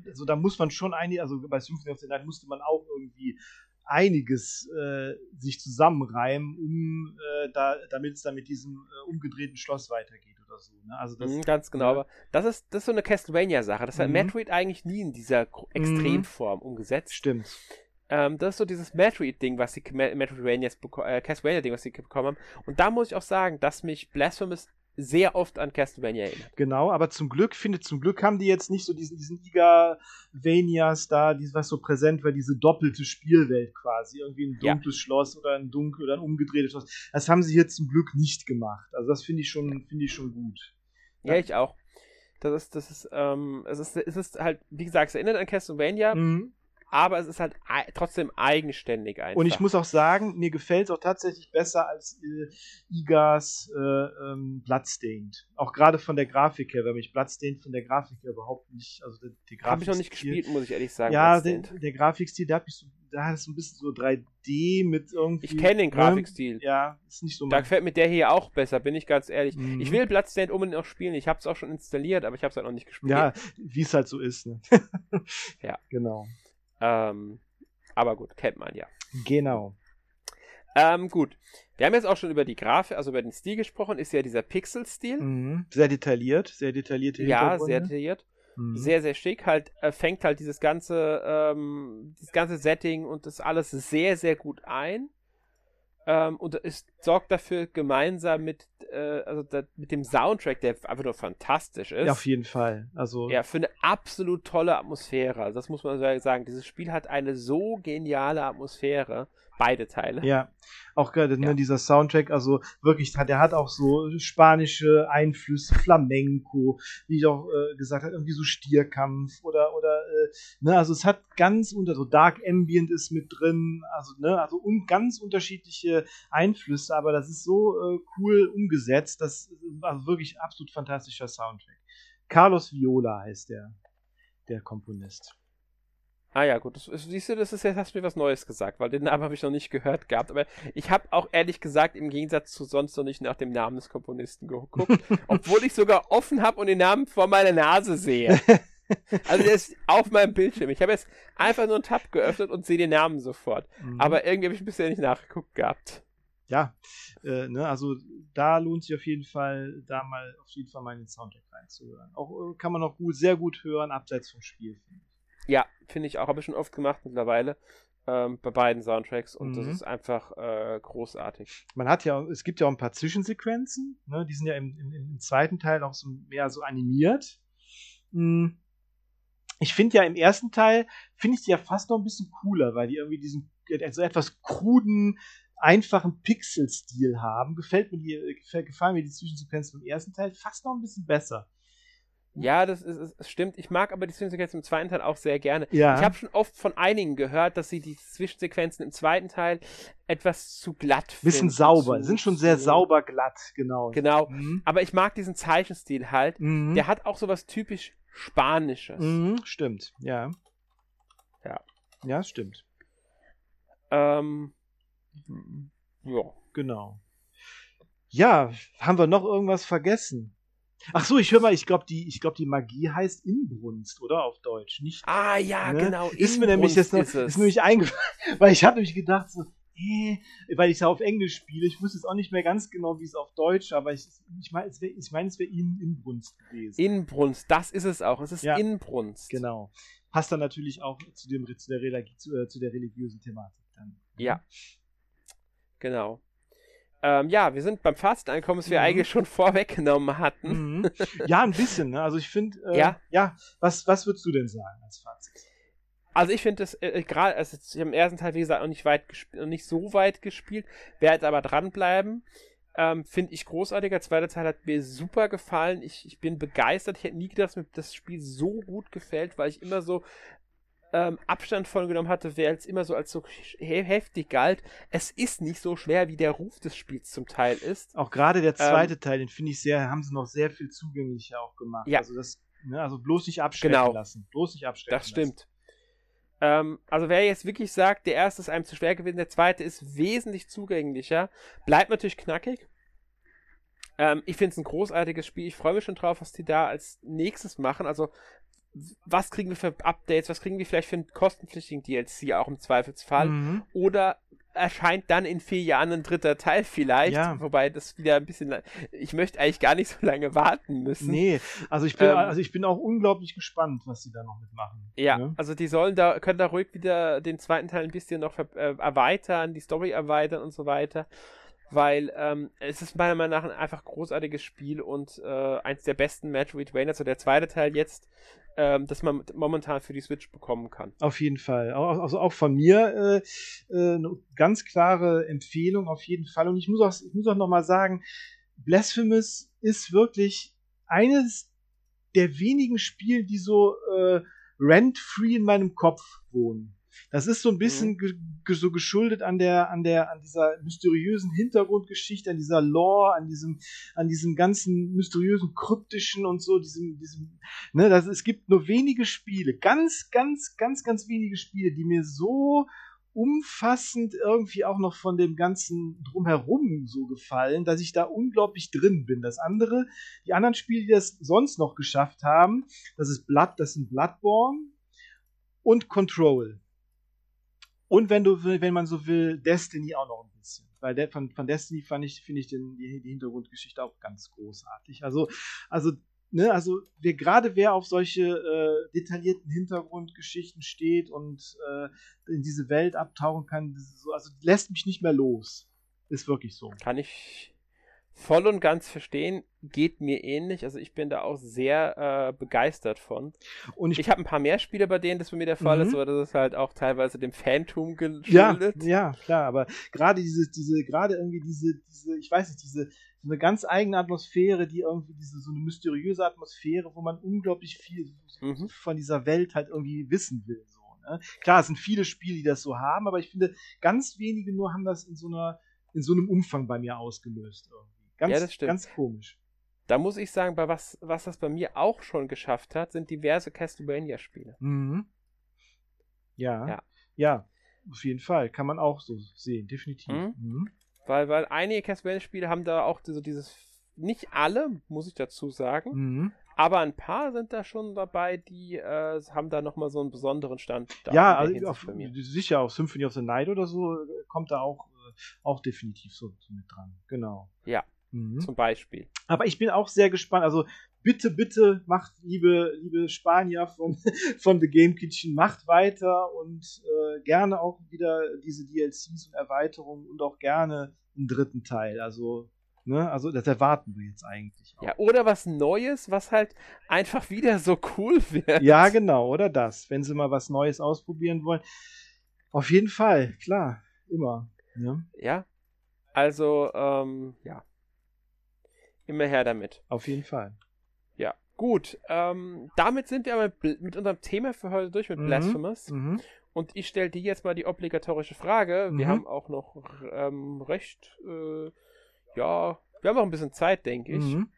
also da muss man schon einige, also bei Symphony of the Night musste man auch irgendwie einiges äh, sich zusammenreimen, um äh, da, damit es dann mit diesem äh, umgedrehten Schloss weitergeht oder so. Ne? Also das, mhm, ganz genau, aber das ist, das ist so eine Castlevania-Sache. Das hat mhm. Metroid eigentlich nie in dieser mhm. Extremform mhm. umgesetzt. Stimmt. Ähm, das ist so dieses Metroid-Ding, was die Metroidvanias äh, Castlevania-Ding, was sie bekommen haben. Und da muss ich auch sagen, dass mich Blasphemous sehr oft an Castlevania erinnert. Genau, aber zum Glück, finde zum Glück haben die jetzt nicht so diesen, diesen Iga-Vanias da, was so präsent war, diese doppelte Spielwelt quasi. Irgendwie ein dunkles ja. Schloss oder ein dunkel oder ein umgedrehtes Schloss. Das haben sie jetzt zum Glück nicht gemacht. Also das finde ich schon, finde ich schon gut. Ja, ja, ich auch. Das ist, das ist, ähm, es ist, es ist halt, wie gesagt, es erinnert an Castlevania. Mhm aber es ist halt trotzdem eigenständig einfach. Und ich muss auch sagen, mir gefällt es auch tatsächlich besser als äh, Igas äh, ähm, Bloodstained. Auch gerade von der Grafik her, weil mich Bloodstained von der Grafik her überhaupt nicht, also der, der Habe ich noch nicht gespielt, muss ich ehrlich sagen. Ja, der, der, Grafikstil, der hat mich so, da hat es so ein bisschen so 3D mit irgendwie. Ich kenne den ne? Grafikstil. Ja, ist nicht so Da gefällt mir der hier auch besser, bin ich ganz ehrlich. Mhm. Ich will Bloodstained unbedingt noch spielen. Ich habe es auch schon installiert, aber ich habe es halt noch nicht gespielt. Ja, wie es halt so ist. Ne? ja. Genau. Ähm, aber gut, kennt man ja. Genau. Ähm, gut. Wir haben jetzt auch schon über die Grafik, also über den Stil gesprochen. Ist ja dieser Pixel-Stil. Mhm. Sehr detailliert, sehr detaillierte Ja, sehr detailliert. Mhm. Sehr, sehr schick. Halt, äh, fängt halt dieses ganze, ähm, dieses ganze Setting und das alles sehr, sehr gut ein. Ähm, und es sorgt dafür gemeinsam mit, äh, also da, mit dem Soundtrack, der einfach nur fantastisch ist. Ja, auf jeden Fall. Also ja, für eine absolut tolle Atmosphäre. Also das muss man sagen. Dieses Spiel hat eine so geniale Atmosphäre. Beide Teile. Ja, auch gerade ne, ja. ne, dieser Soundtrack, also wirklich, der hat auch so spanische Einflüsse, Flamenco, wie ich auch äh, gesagt habe, irgendwie so Stierkampf oder, oder, äh, ne, also es hat ganz unter, so Dark Ambient ist mit drin, also, ne, also un, ganz unterschiedliche Einflüsse, aber das ist so äh, cool umgesetzt, das war wirklich absolut fantastischer Soundtrack. Carlos Viola heißt der, der Komponist. Ah ja, gut. Das, siehst du, das ist jetzt hast du mir was Neues gesagt, weil den Namen habe ich noch nicht gehört gehabt. Aber ich habe auch ehrlich gesagt im Gegensatz zu sonst noch nicht nach dem Namen des Komponisten geguckt, obwohl ich sogar offen habe und den Namen vor meiner Nase sehe. Also der ist auf meinem Bildschirm. Ich habe jetzt einfach nur einen Tab geöffnet und sehe den Namen sofort. Mhm. Aber irgendwie habe ich bisher nicht nachgeguckt gehabt. Ja, äh, ne, also da lohnt sich auf jeden Fall, da mal auf jeden Fall mal in den Soundtrack reinzuhören. Auch äh, kann man auch gut, sehr gut hören, abseits vom Spiel, finde ich. Ja, finde ich auch. Habe ich schon oft gemacht mittlerweile. Ähm, bei beiden Soundtracks und mhm. das ist einfach äh, großartig. Man hat ja, es gibt ja auch ein paar Zwischensequenzen, ne? die sind ja im, im, im zweiten Teil auch so mehr so animiert. Mhm. Ich finde ja im ersten Teil, finde ich die ja fast noch ein bisschen cooler, weil die irgendwie diesen also etwas kruden, einfachen Pixel-Stil haben. Gefällt mir die, gefallen mir die Zwischensequenzen im ersten Teil fast noch ein bisschen besser. Ja, das ist, ist, stimmt. Ich mag aber die Zwischensequenzen im zweiten Teil auch sehr gerne. Ja. Ich habe schon oft von einigen gehört, dass sie die Zwischensequenzen im zweiten Teil etwas zu glatt finden. Bisschen sauber, zu, sind schon sehr zu, sauber glatt, genau. Genau. Mhm. Aber ich mag diesen Zeichenstil halt. Mhm. Der hat auch sowas typisch Spanisches. Mhm, stimmt, ja. Ja. Ja, stimmt. Ähm, ja. Genau. Ja, haben wir noch irgendwas vergessen? Ach so, ich höre mal, ich glaube, die, ich die Magie heißt Inbrunst, oder? Auf Deutsch, nicht? Ah, ja, ne? genau. Ist mir nämlich jetzt noch, ist, ist mir nämlich eingefallen, weil ich habe nämlich gedacht, so, äh, weil ich es auf Englisch spiele. Ich wusste jetzt auch nicht mehr ganz genau, wie es auf Deutsch, aber ich, ich meine, es wäre ich mein, wär in, Inbrunst gewesen. Inbrunst, das ist es auch. Es ist ja, Inbrunst. Genau. Passt dann natürlich auch zu, dem, zu, der, zu, äh, zu der religiösen Thematik dann. Ja. Genau. Ähm, ja, wir sind beim Fazit angekommen, was wir mhm. eigentlich schon vorweggenommen hatten. Mhm. Ja, ein bisschen. Ne? Also ich finde, äh, ja, ja was, was würdest du denn sagen als Fazit? Also ich finde das äh, gerade, also ich habe im ersten Teil, wie gesagt, noch nicht, weit noch nicht so weit gespielt, werde jetzt aber dranbleiben. Ähm, finde ich großartig. Der zweite Teil hat mir super gefallen. Ich, ich bin begeistert. Ich hätte nie gedacht, dass mir das Spiel so gut gefällt, weil ich immer so ähm, Abstand von genommen hatte, wer es immer so als so he heftig galt. Es ist nicht so schwer, wie der Ruf des Spiels zum Teil ist. Auch gerade der zweite ähm, Teil, den finde ich sehr, haben sie noch sehr viel zugänglicher auch gemacht. Ja. Also das, ne, also bloß nicht abschrecken genau. lassen. Bloß nicht abschrecken Das stimmt. Ähm, also wer jetzt wirklich sagt, der erste ist einem zu schwer gewesen, der zweite ist wesentlich zugänglicher, bleibt natürlich knackig. Ähm, ich finde es ein großartiges Spiel. Ich freue mich schon drauf, was die da als nächstes machen. Also was kriegen wir für Updates, was kriegen wir vielleicht für einen kostenpflichtigen DLC auch im Zweifelsfall. Mhm. Oder erscheint dann in vier Jahren ein dritter Teil vielleicht. Ja. Wobei das wieder ein bisschen. Ich möchte eigentlich gar nicht so lange warten müssen. Nee, also ich bin, ähm, also ich bin auch unglaublich gespannt, was sie da noch mitmachen. Ja, ja, also die sollen da, können da ruhig wieder den zweiten Teil ein bisschen noch äh, erweitern, die Story erweitern und so weiter weil ähm, es ist meiner Meinung nach ein einfach großartiges Spiel und äh, eins der besten Metroidvania, also der zweite Teil jetzt, ähm, das man momentan für die Switch bekommen kann. Auf jeden Fall. Also auch von mir äh, äh, eine ganz klare Empfehlung auf jeden Fall. Und ich muss auch, ich muss auch nochmal sagen, Blasphemous ist wirklich eines der wenigen Spiele, die so äh, rent-free in meinem Kopf wohnen. Das ist so ein bisschen mhm. ge ge so geschuldet an der, an der, an dieser mysteriösen Hintergrundgeschichte, an dieser Lore, an diesem, an diesem ganzen mysteriösen, kryptischen und so, diesem, diesem, ne, das, es gibt nur wenige Spiele, ganz, ganz, ganz, ganz wenige Spiele, die mir so umfassend irgendwie auch noch von dem ganzen drumherum so gefallen, dass ich da unglaublich drin bin. Das andere, die anderen Spiele, die das sonst noch geschafft haben, das ist Blood, das sind Bloodborne und Control. Und wenn du wenn man so will, Destiny auch noch ein bisschen. Weil der, von, von Destiny fand ich, finde ich den, die, die Hintergrundgeschichte auch ganz großartig. Also, also, ne, also wer gerade wer auf solche äh, detaillierten Hintergrundgeschichten steht und äh, in diese Welt abtauchen kann, so, also lässt mich nicht mehr los. Ist wirklich so. Kann ich voll und ganz verstehen, geht mir ähnlich. Also ich bin da auch sehr äh, begeistert von. Und ich, ich habe ein paar mehr Spiele, bei denen das bei mir der Fall mhm. ist, aber das ist halt auch teilweise dem Phantom geschuldet. Ja, ja, klar, aber gerade diese, diese, gerade irgendwie diese, diese, ich weiß nicht, diese, so eine ganz eigene Atmosphäre, die irgendwie diese, so eine mysteriöse Atmosphäre, wo man unglaublich viel mhm. von dieser Welt halt irgendwie wissen will. So, ne? Klar, es sind viele Spiele, die das so haben, aber ich finde, ganz wenige nur haben das in so einer, in so einem Umfang bei mir ausgelöst irgendwie. Ganz, ja, das stimmt. ganz komisch. Da muss ich sagen, bei was, was das bei mir auch schon geschafft hat, sind diverse Castlevania-Spiele. Mhm. Ja, ja. Ja, auf jeden Fall. Kann man auch so sehen, definitiv. Mhm. Mhm. Weil, weil einige Castlevania-Spiele haben da auch so dieses, nicht alle, muss ich dazu sagen, mhm. aber ein paar sind da schon dabei, die äh, haben da nochmal so einen besonderen Stand. ja, also auf, sicher, auch Symphony of the Night oder so äh, kommt da auch, äh, auch definitiv so mit dran. Genau. Ja, Mhm. Zum Beispiel. Aber ich bin auch sehr gespannt. Also bitte, bitte macht, liebe, liebe Spanier von, von The Game Kitchen, macht weiter und äh, gerne auch wieder diese DLCs und Erweiterungen und auch gerne einen dritten Teil. Also, ne, also das erwarten wir jetzt eigentlich. Auch. Ja, oder was Neues, was halt einfach wieder so cool wird. Ja, genau, oder das. Wenn sie mal was Neues ausprobieren wollen. Auf jeden Fall, klar, immer. Ja, ja also, ähm, ja. Immer her damit. Auf jeden Fall. Ja, gut. Ähm, damit sind wir aber mit unserem Thema für heute durch mit mhm. Blasphemous. Mhm. Und ich stelle dir jetzt mal die obligatorische Frage. Wir mhm. haben auch noch ähm, recht, äh, ja, wir haben auch ein bisschen Zeit, denke ich. Mhm.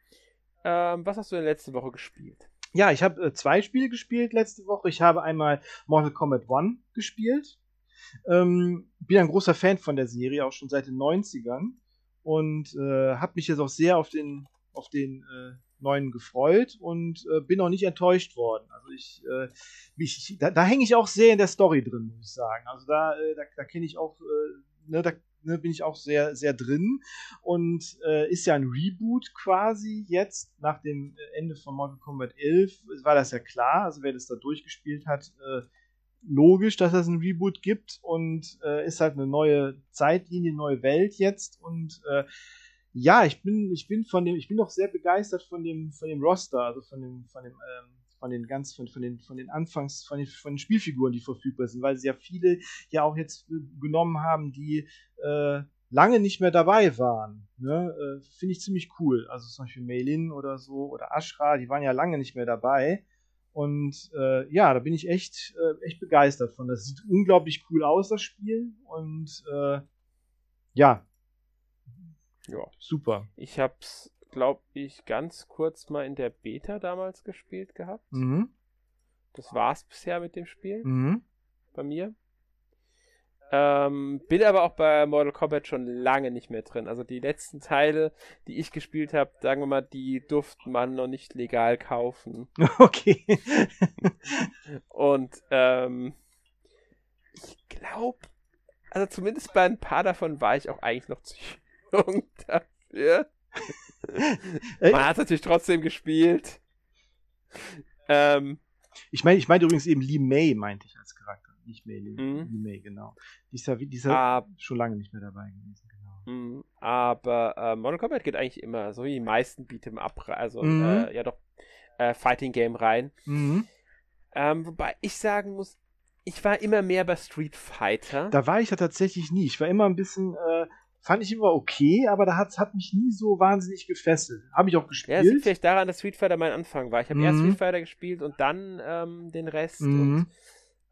Ähm, was hast du denn letzte Woche gespielt? Ja, ich habe äh, zwei Spiele gespielt letzte Woche. Ich habe einmal Mortal Kombat 1 gespielt. Ähm, bin ein großer Fan von der Serie, auch schon seit den 90ern und äh, habe mich jetzt auch sehr auf den, auf den äh, neuen gefreut und äh, bin auch nicht enttäuscht worden. Also ich, äh, mich, da, da hänge ich auch sehr in der Story drin, muss ich sagen. Also da, äh, da, da kenne ich auch, äh, ne, da ne, bin ich auch sehr, sehr drin und äh, ist ja ein Reboot quasi jetzt nach dem Ende von Mortal Kombat 11 war das ja klar. Also wer das da durchgespielt hat, äh, logisch, dass es ein Reboot gibt und äh, ist halt eine neue Zeitlinie, neue Welt jetzt und äh, ja, ich bin, ich bin von dem, ich bin doch sehr begeistert von dem, von dem Roster, also von dem, von dem, ähm, von den ganz, von, von den, von den Anfangs, von den, von den Spielfiguren, die verfügbar sind, weil sie ja viele ja auch jetzt genommen haben, die äh, lange nicht mehr dabei waren. Ne? Äh, Finde ich ziemlich cool. Also zum Beispiel Meilin oder so oder Ashra, die waren ja lange nicht mehr dabei. Und äh, ja, da bin ich echt, äh, echt begeistert von. Das sieht unglaublich cool aus, das Spiel. Und äh, ja. Ja. Super. Ich hab's, glaube ich, ganz kurz mal in der Beta damals gespielt gehabt. Mhm. Das war's bisher mit dem Spiel Mhm. bei mir. Ähm, bin aber auch bei Mortal Kombat schon lange nicht mehr drin. Also die letzten Teile, die ich gespielt habe, sagen wir mal, die durfte man noch nicht legal kaufen. Okay. Und ähm, ich glaube, also zumindest bei ein paar davon war ich auch eigentlich noch zu jung dafür. Äh, Man hat natürlich trotzdem gespielt. Ähm, Ich meine, ich meinte übrigens eben Lee May, meinte ich als Charakter. Nicht Lee, Mhm. May, genau. Die ist ja, ja ab, schon lange nicht mehr dabei gewesen, genau. mh, aber äh, Mortal Kombat geht eigentlich immer, so wie die meisten Beat'em Up, also Mhm. äh, ja doch, äh, Fighting Game rein. Mhm. Ähm, wobei ich sagen muss, ich war immer mehr bei Street Fighter. Da war ich ja tatsächlich nie. Ich war immer ein bisschen, äh, fand ich immer okay, aber da hat, hat mich nie so wahnsinnig gefesselt. Habe ich auch Ja, gespielt. es liegt vielleicht daran, dass Street Fighter mein Anfang war. Ich habe erst Mhm. Street Fighter gespielt und dann ähm, den Rest. Mhm. Und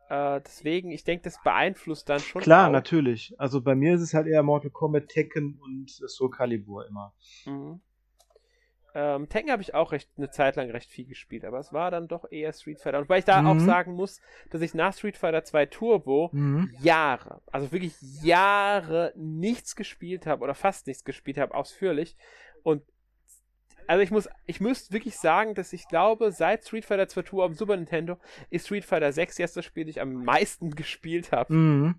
äh, deswegen, ich denke, das beeinflusst dann schon. Klar, auch. natürlich. Also bei mir ist es halt eher Mortal Kombat, Tekken und Soul Calibur immer. Mhm. Ähm, Tekken habe ich auch recht, eine Zeit lang recht viel gespielt, aber es war dann doch eher Street Fighter. Und weil ich da Mhm. auch sagen muss, dass ich nach Street Fighter 2 Turbo Mhm. Jahre, also wirklich Jahre nichts gespielt habe oder fast nichts gespielt habe, ausführlich. Und also ich muss, ich müsste wirklich sagen, dass ich glaube, seit Street Fighter 2 Tour auf dem Super Nintendo ist Street Fighter 6 jetzt das Spiel, das ich am meisten gespielt habe. Mhm.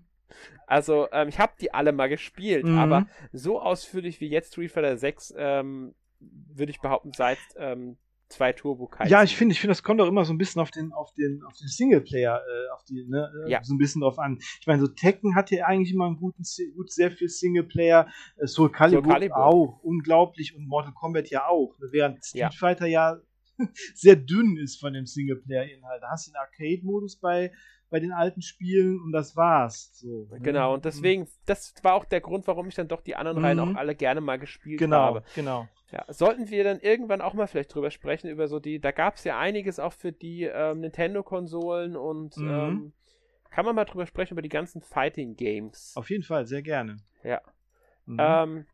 Also ähm, ich habe die alle mal gespielt, Mhm. aber so ausführlich wie jetzt Street Fighter 6 ähm, würde ich behaupten, seit ähm, 2 Turbo kein. Ja, ich finde, ich finde, das kommt auch immer so ein bisschen auf den, auf den, auf den Singleplayer, äh, auf die, ne, äh, Ja. so ein bisschen drauf an. Ich meine, so Tekken hat ja eigentlich immer einen guten, gut, sehr viel Singleplayer, äh, Soul Calibur, Soul Calibur. auch, unglaublich und Mortal Kombat ja auch, ne, während Street Ja. Fighter ja sehr dünn ist von dem Singleplayer-Inhalt. Da hast du den Arcade-Modus bei, bei den alten Spielen und das war's. So, ne? Genau, und deswegen, das war auch der Grund, warum ich dann doch die anderen Mhm. Reihen auch alle gerne mal gespielt Genau, habe. genau. Ja, sollten wir dann irgendwann auch mal vielleicht drüber sprechen, über so die, da gab es ja einiges auch für die ähm, Nintendo-Konsolen und Mhm. ähm, kann man mal drüber sprechen, über die ganzen Fighting-Games. Auf jeden Fall, sehr gerne. Ja. Mhm. Ähm,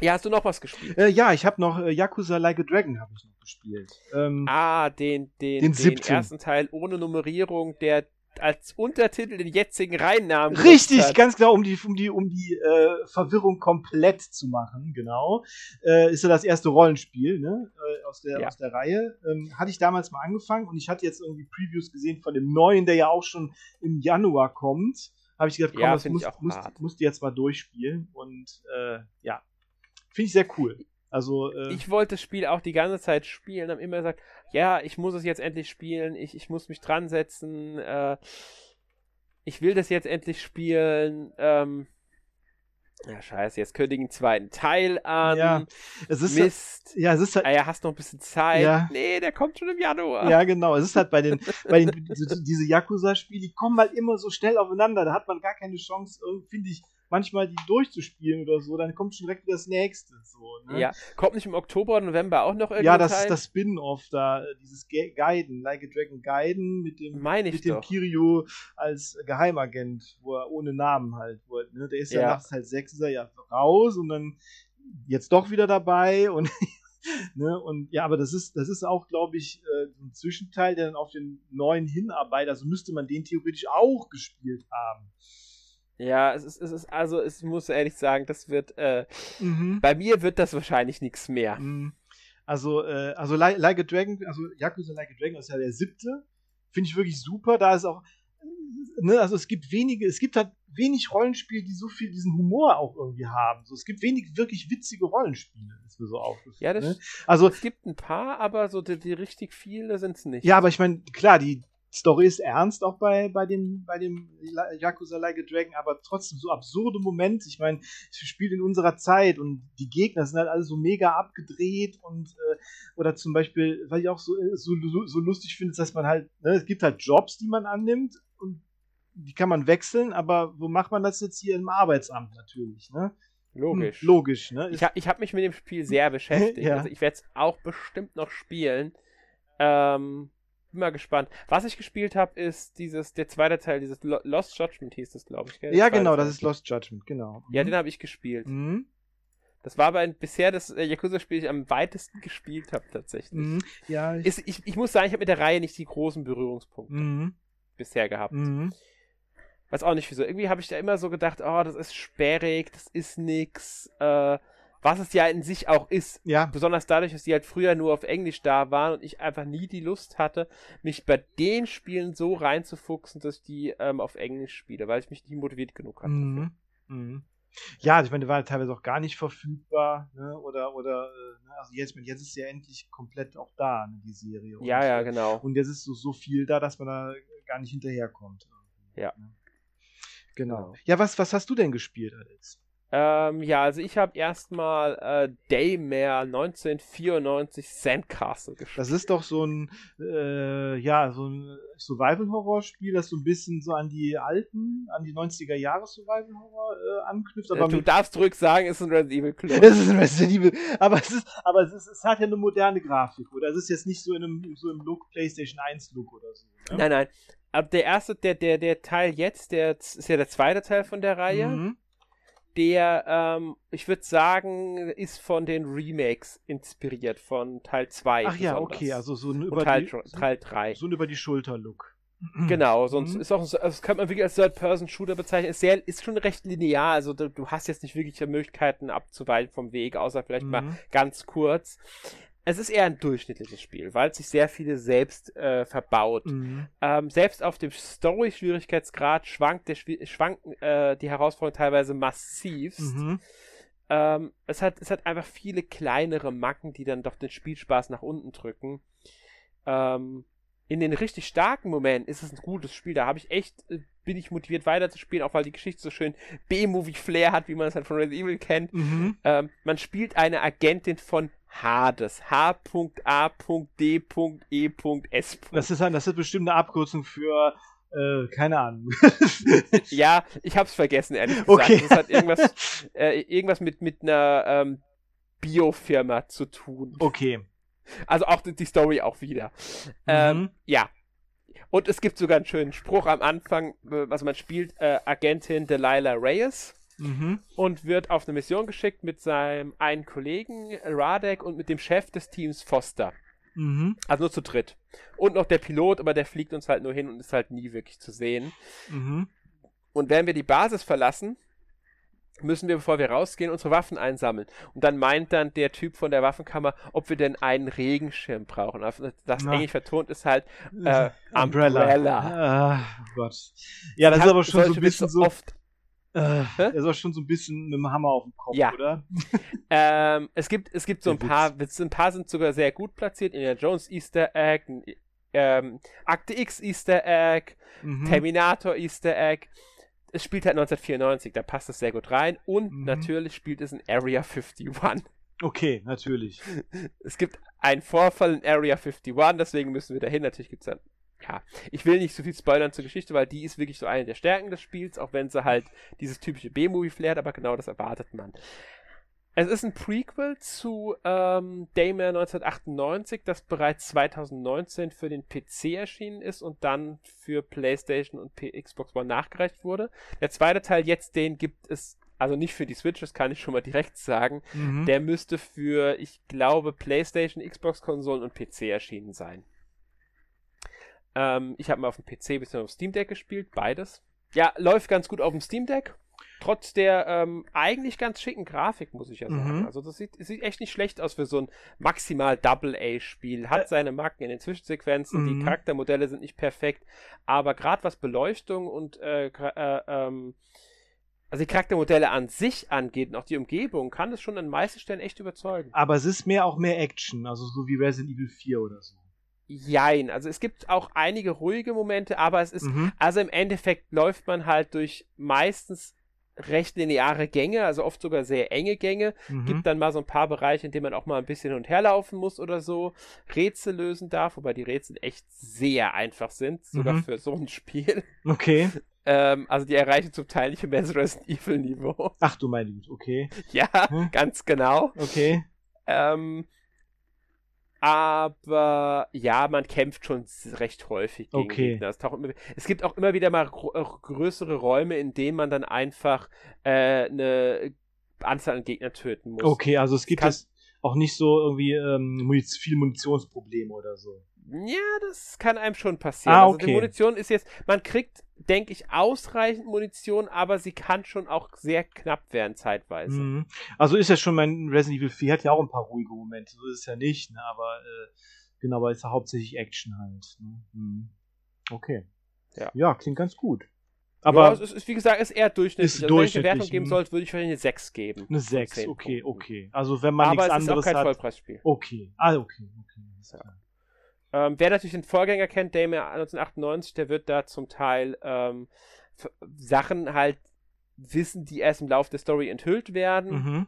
ja, hast du noch was gespielt? äh, ja, ich habe noch äh, Yakuza Like a Dragon habe ich noch gespielt. Ähm, Ah, den, den, Den den, ersten Teil ohne Nummerierung, der als Untertitel den jetzigen Reihennamen Richtig, ganz genau, um die, um die, um die äh, Verwirrung komplett zu machen, genau. Äh, ist ja das erste Rollenspiel, ne? Äh, aus, der, Ja. aus der Reihe. Ähm, hatte ich damals mal angefangen und ich hatte jetzt irgendwie Previews gesehen von dem neuen, der ja auch schon im Januar kommt. Habe ich gedacht, komm, Ja, das musst, musst, hart. musst du jetzt mal durchspielen. Und äh, ja, finde ich sehr cool. Also, äh, Ich wollte das Spiel auch die ganze Zeit spielen, habe immer gesagt, ja, ich muss es jetzt endlich spielen, ich, ich muss mich dran setzen, äh, ich will das jetzt endlich spielen, ähm, ja, scheiße, jetzt kündigen einen zweiten Teil an, Ja, es ist Mist, ja, es ist halt, ah ja, hast noch ein bisschen Zeit, Ja. nee, der kommt schon im Januar. Ja, genau. Es ist halt bei den, bei den diese Yakuza-Spiele, die kommen halt immer so schnell aufeinander. Da hat man gar keine Chance, finde ich, manchmal die durchzuspielen oder so. Dann kommt schon direkt wieder das nächste. So, ne? Ja, kommt nicht im Oktober oder November auch noch irgendein ja das Teil? ist das Spin-off da, äh, dieses Gaiden, Like a Dragon Gaiden mit dem, mit dem doch. Kiryu als Geheimagent, wo er ohne Namen halt, er, ne? Der ist ja, Ja. nach Teil 6 ist er ja raus und dann jetzt doch wieder dabei und Ne, und ja, aber das ist, das ist auch, glaube ich, äh, so ein Zwischenteil, der dann auf den neuen hinarbeitet. Also müsste man den theoretisch auch gespielt haben. Ja, es ist, es ist, also, ich muss ehrlich sagen, das wird, äh, Mhm. bei mir wird das wahrscheinlich nichts mehr. Mhm. Also, äh, also like, like a Dragon, also Yakuza Like a Dragon ist ja der siebte. Finde ich wirklich super. Da ist auch, ne, also es gibt wenige, es gibt halt wenig Rollenspiele, die so viel diesen Humor auch irgendwie haben. So, es gibt wenig wirklich witzige Rollenspiele, ist mir so aufgefallen. Ja, das ne? Also, Es gibt ein paar, aber so die, die richtig viele sind es nicht. ja, aber ich meine, klar, die Story ist ernst auch bei, bei dem, bei dem Yakuza Like a Dragon, aber trotzdem so absurde Momente. Ich meine, es spielt in unserer Zeit und die Gegner sind halt alle so mega abgedreht und äh, oder zum Beispiel, weil ich auch so, äh, so, so, so lustig finde, ist, dass man halt, ne, es gibt halt Jobs, die man annimmt und die kann man wechseln, aber wo macht man das jetzt hier im Arbeitsamt natürlich, ne? Logisch. Hm, Logisch, ne? Ich, ha ich habe mich mit dem Spiel sehr beschäftigt. Ja. Also ich werde es auch bestimmt noch spielen. Ähm, bin mal gespannt. Was ich gespielt habe, ist dieses, der zweite Teil, dieses Lo Lost Judgment hieß das, glaube ich. Gell? Ja, genau, das ist Lost Judgment, genau. Ja, den habe ich gespielt. Mhm. Das war aber ein, bisher das äh, Yakuza-Spiel, das ich am weitesten gespielt habe, tatsächlich. Mhm. Ja, ich, Ist, ich, ich muss sagen, ich habe mit der Reihe nicht die großen Berührungspunkte mhm. bisher gehabt. Mhm. Weiß auch nicht wieso. Irgendwie habe ich da immer so gedacht, oh, das ist sperrig, das ist nix. Äh, was es ja in sich auch ist. Ja, Besonders dadurch, dass die halt früher nur auf Englisch da waren und ich einfach nie die Lust hatte, mich bei den Spielen so reinzufuchsen, dass ich die ähm, auf Englisch spiele, weil ich mich nie motiviert genug hatte. Mhm. Mhm. Ja, also ich meine, die waren teilweise auch gar nicht verfügbar, ne? Oder, oder, äh, ne? also jetzt, meine, jetzt ist ja endlich komplett auch da, ne, die Serie. Und, Ja, ja, genau. Und jetzt ist so, so viel da, dass man da gar nicht hinterherkommt. Ja. Ne? Genau. Genau. Ja, was, was hast du denn gespielt, Alex? Ähm, ja, also ich habe erstmal äh, Daymare 1994 Sandcastle gespielt. Das ist doch so ein, äh, ja, so ein Survival-Horror-Spiel, das so ein bisschen so an die alten, an die 90er Jahre Survival-Horror äh, anknüpft. Aber äh, du darfst ruhig sagen, es ist ein Resident Evil Klon. es ist ein Resident Evil, aber es ist, aber es ist, es hat ja eine moderne Grafik, oder? Es ist jetzt nicht so in einem, so im Look, PlayStation 1 Look oder so. Ne? Nein, nein. Aber der erste, der, der, der Teil jetzt, der ist ja der zweite Teil von der Reihe. Mhm. Der, ähm, ich würde sagen, ist von den Remakes inspiriert, von Teil 2. Ach ja, besonders. okay, also so ein über Teil, die, Teil 3. so ein über die Schulter Look. Genau, sonst Mhm. ist auch, so- das kann man wirklich als Third-Person-Shooter bezeichnen. Ist, sehr, ist schon recht linear, also du, du hast jetzt nicht wirklich Möglichkeiten abzuweichen vom Weg, außer vielleicht mal Mhm. ganz kurz. Es ist eher ein durchschnittliches Spiel, weil es sich sehr viele selbst äh, verbaut. Mhm. Ähm, selbst auf dem Story-Schwierigkeitsgrad schwankt der schwanken äh, die Herausforderungen teilweise massivst. Mhm. Ähm, es, hat, es hat einfach viele kleinere Macken, die dann doch den Spielspaß nach unten drücken. Ähm, in den richtig starken Momenten ist es ein gutes Spiel. Da habe ich echt, äh, bin ich motiviert weiterzuspielen, auch weil die Geschichte so schön B-Movie-Flair hat, wie man es halt von Resident Evil kennt. Mhm. Ähm, man spielt eine Agentin von Hades. H.A.D.E.S. Das ist, ein, das ist bestimmt eine Abkürzung für, äh, keine Ahnung. Ja, ich hab's vergessen, ehrlich gesagt. Okay. Das hat irgendwas, äh, irgendwas mit, mit einer ähm, Biofirma zu tun. okay. Also auch die, die Story auch wieder. Ähm, Mhm. ja. Und es gibt sogar einen schönen Spruch am Anfang, äh, also man spielt äh, Agentin Delilah Reyes Mhm. und wird auf eine Mission geschickt mit seinem einen Kollegen Radek und mit dem Chef des Teams Foster. Mhm. Also nur zu dritt. Und noch der Pilot, aber der fliegt uns halt nur hin und ist halt nie wirklich zu sehen. Mhm. Und wenn wir die Basis verlassen, müssen wir, bevor wir rausgehen, unsere Waffen einsammeln. Und dann meint dann der Typ von der Waffenkammer, ob wir denn einen Regenschirm brauchen. Also Das Na. Englisch vertont ist halt äh, Umbrella. Umbrella. Ah, Gott. Ja, das ist Hat aber schon so ein bisschen so. oft. Äh, ist auch schon so ein bisschen mit dem Hammer auf dem Kopf, Ja. oder? Ähm, es gibt, es gibt so ein Der paar Witze, ein paar sind sogar sehr gut platziert. Indiana Jones Easter Egg, ein, ähm, Akte X Easter Egg, Mhm. Terminator Easter Egg. Es spielt halt 1994, da passt es sehr gut rein. Und Mhm. natürlich spielt es in Area 51. Okay, natürlich. Es gibt einen Vorfall in Area 51, deswegen müssen wir dahin. Natürlich gibt es dann. Ja, ich will nicht so viel spoilern zur Geschichte, weil die ist wirklich so eine der Stärken des Spiels, auch wenn sie halt dieses typische B-Movie-Flair hat, aber genau das erwartet man. Es ist ein Prequel zu ähm, Daymare 1998, das bereits 2019 für den PC erschienen ist und dann für PlayStation und P Xbox One nachgereicht wurde. Der zweite Teil jetzt, den gibt es also nicht für die Switch, das kann ich schon mal direkt sagen. Mhm. Der müsste für, ich glaube, PlayStation, Xbox-Konsolen und PC erschienen sein. Ähm, ich habe mal auf dem PC bzw. auf Steam Deck gespielt, beides. Ja, läuft ganz gut auf dem Steam Deck. Trotz der ähm, eigentlich ganz schicken Grafik, muss ich ja sagen. Mhm. Also das sieht, sieht echt nicht schlecht aus für so ein maximal Double-A-Spiel. Hat seine Macken in den Zwischensequenzen, die Mhm. Charaktermodelle sind nicht perfekt, aber gerade was Beleuchtung und äh, äh, ähm, also die Charaktermodelle an sich angeht und auch die Umgebung, kann es schon an meisten Stellen echt überzeugen. Aber es ist mehr auch mehr Action, also so wie Resident Evil 4 oder so. Jein, also es gibt auch einige ruhige Momente, aber es ist, Mhm. also im Endeffekt läuft man halt durch meistens recht lineare Gänge, also oft sogar sehr enge Gänge. Mhm. Gibt dann mal so ein paar Bereiche, in denen man auch mal ein bisschen hin und her laufen muss oder so, Rätsel lösen darf, wobei die Rätsel echt sehr einfach sind, sogar Mhm. für so ein Spiel. Okay. Ähm, also die erreichen zum Teil nicht mehr das Resident Evil Niveau. Ach du meine Güte, okay. ja, Hm. ganz genau. Okay. Ähm, aber ja, man kämpft schon recht häufig gegen okay. Gegner. Es, immer, es, gibt auch immer wieder mal äh, größere Räume, in denen man dann einfach äh, eine Anzahl an Gegnern töten muss. Okay, also es gibt es auch nicht so irgendwie ähm, Muniz viel Munitionsprobleme oder so. Ja, das kann einem schon passieren. Ah, okay. Also die Munition ist jetzt, man kriegt, denke ich, ausreichend Munition, aber sie kann schon auch sehr knapp werden zeitweise. Mhm. Also ist ja schon mein Resident Evil 4 hat ja auch ein paar ruhige Momente, so ist es ja nicht, ne? aber äh, genau, aber ist ja hauptsächlich Action halt. Ne? Mhm. Okay. Ja. ja, klingt ganz gut. Aber ja, es ist, wie gesagt, ist eher durchschnittlich. Ist also, durchschnittlich. Wenn ich eine Wertung geben sollte, würde ich vielleicht eine 6 geben. Eine 6, okay, okay. Also wenn man Aber nichts anderes hat. Aber es ist auch kein Vollpreisspiel. Okay, ah, okay, okay. Ja. Ähm, wer natürlich den Vorgänger kennt, Dame 1998, der wird da zum Teil ähm, Sachen halt wissen, die erst im Laufe der Story enthüllt werden. Mhm.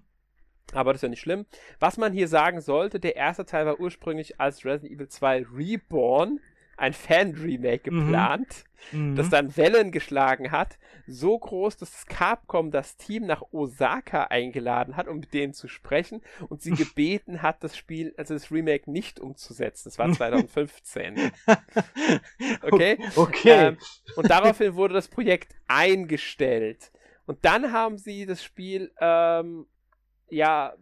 Aber das ist ja nicht schlimm. Was man hier sagen sollte, der erste Teil war ursprünglich als Resident Evil 2 Reborn ein Fan-Remake mhm. geplant, mhm. das dann Wellen geschlagen hat. So groß, dass Capcom das Team nach Osaka eingeladen hat, um mit denen zu sprechen und sie gebeten hat, das Spiel, also das Remake nicht umzusetzen. Das war 2015. okay? Okay. Ähm, und daraufhin wurde das Projekt eingestellt. Und dann haben sie das Spiel, ähm, ja,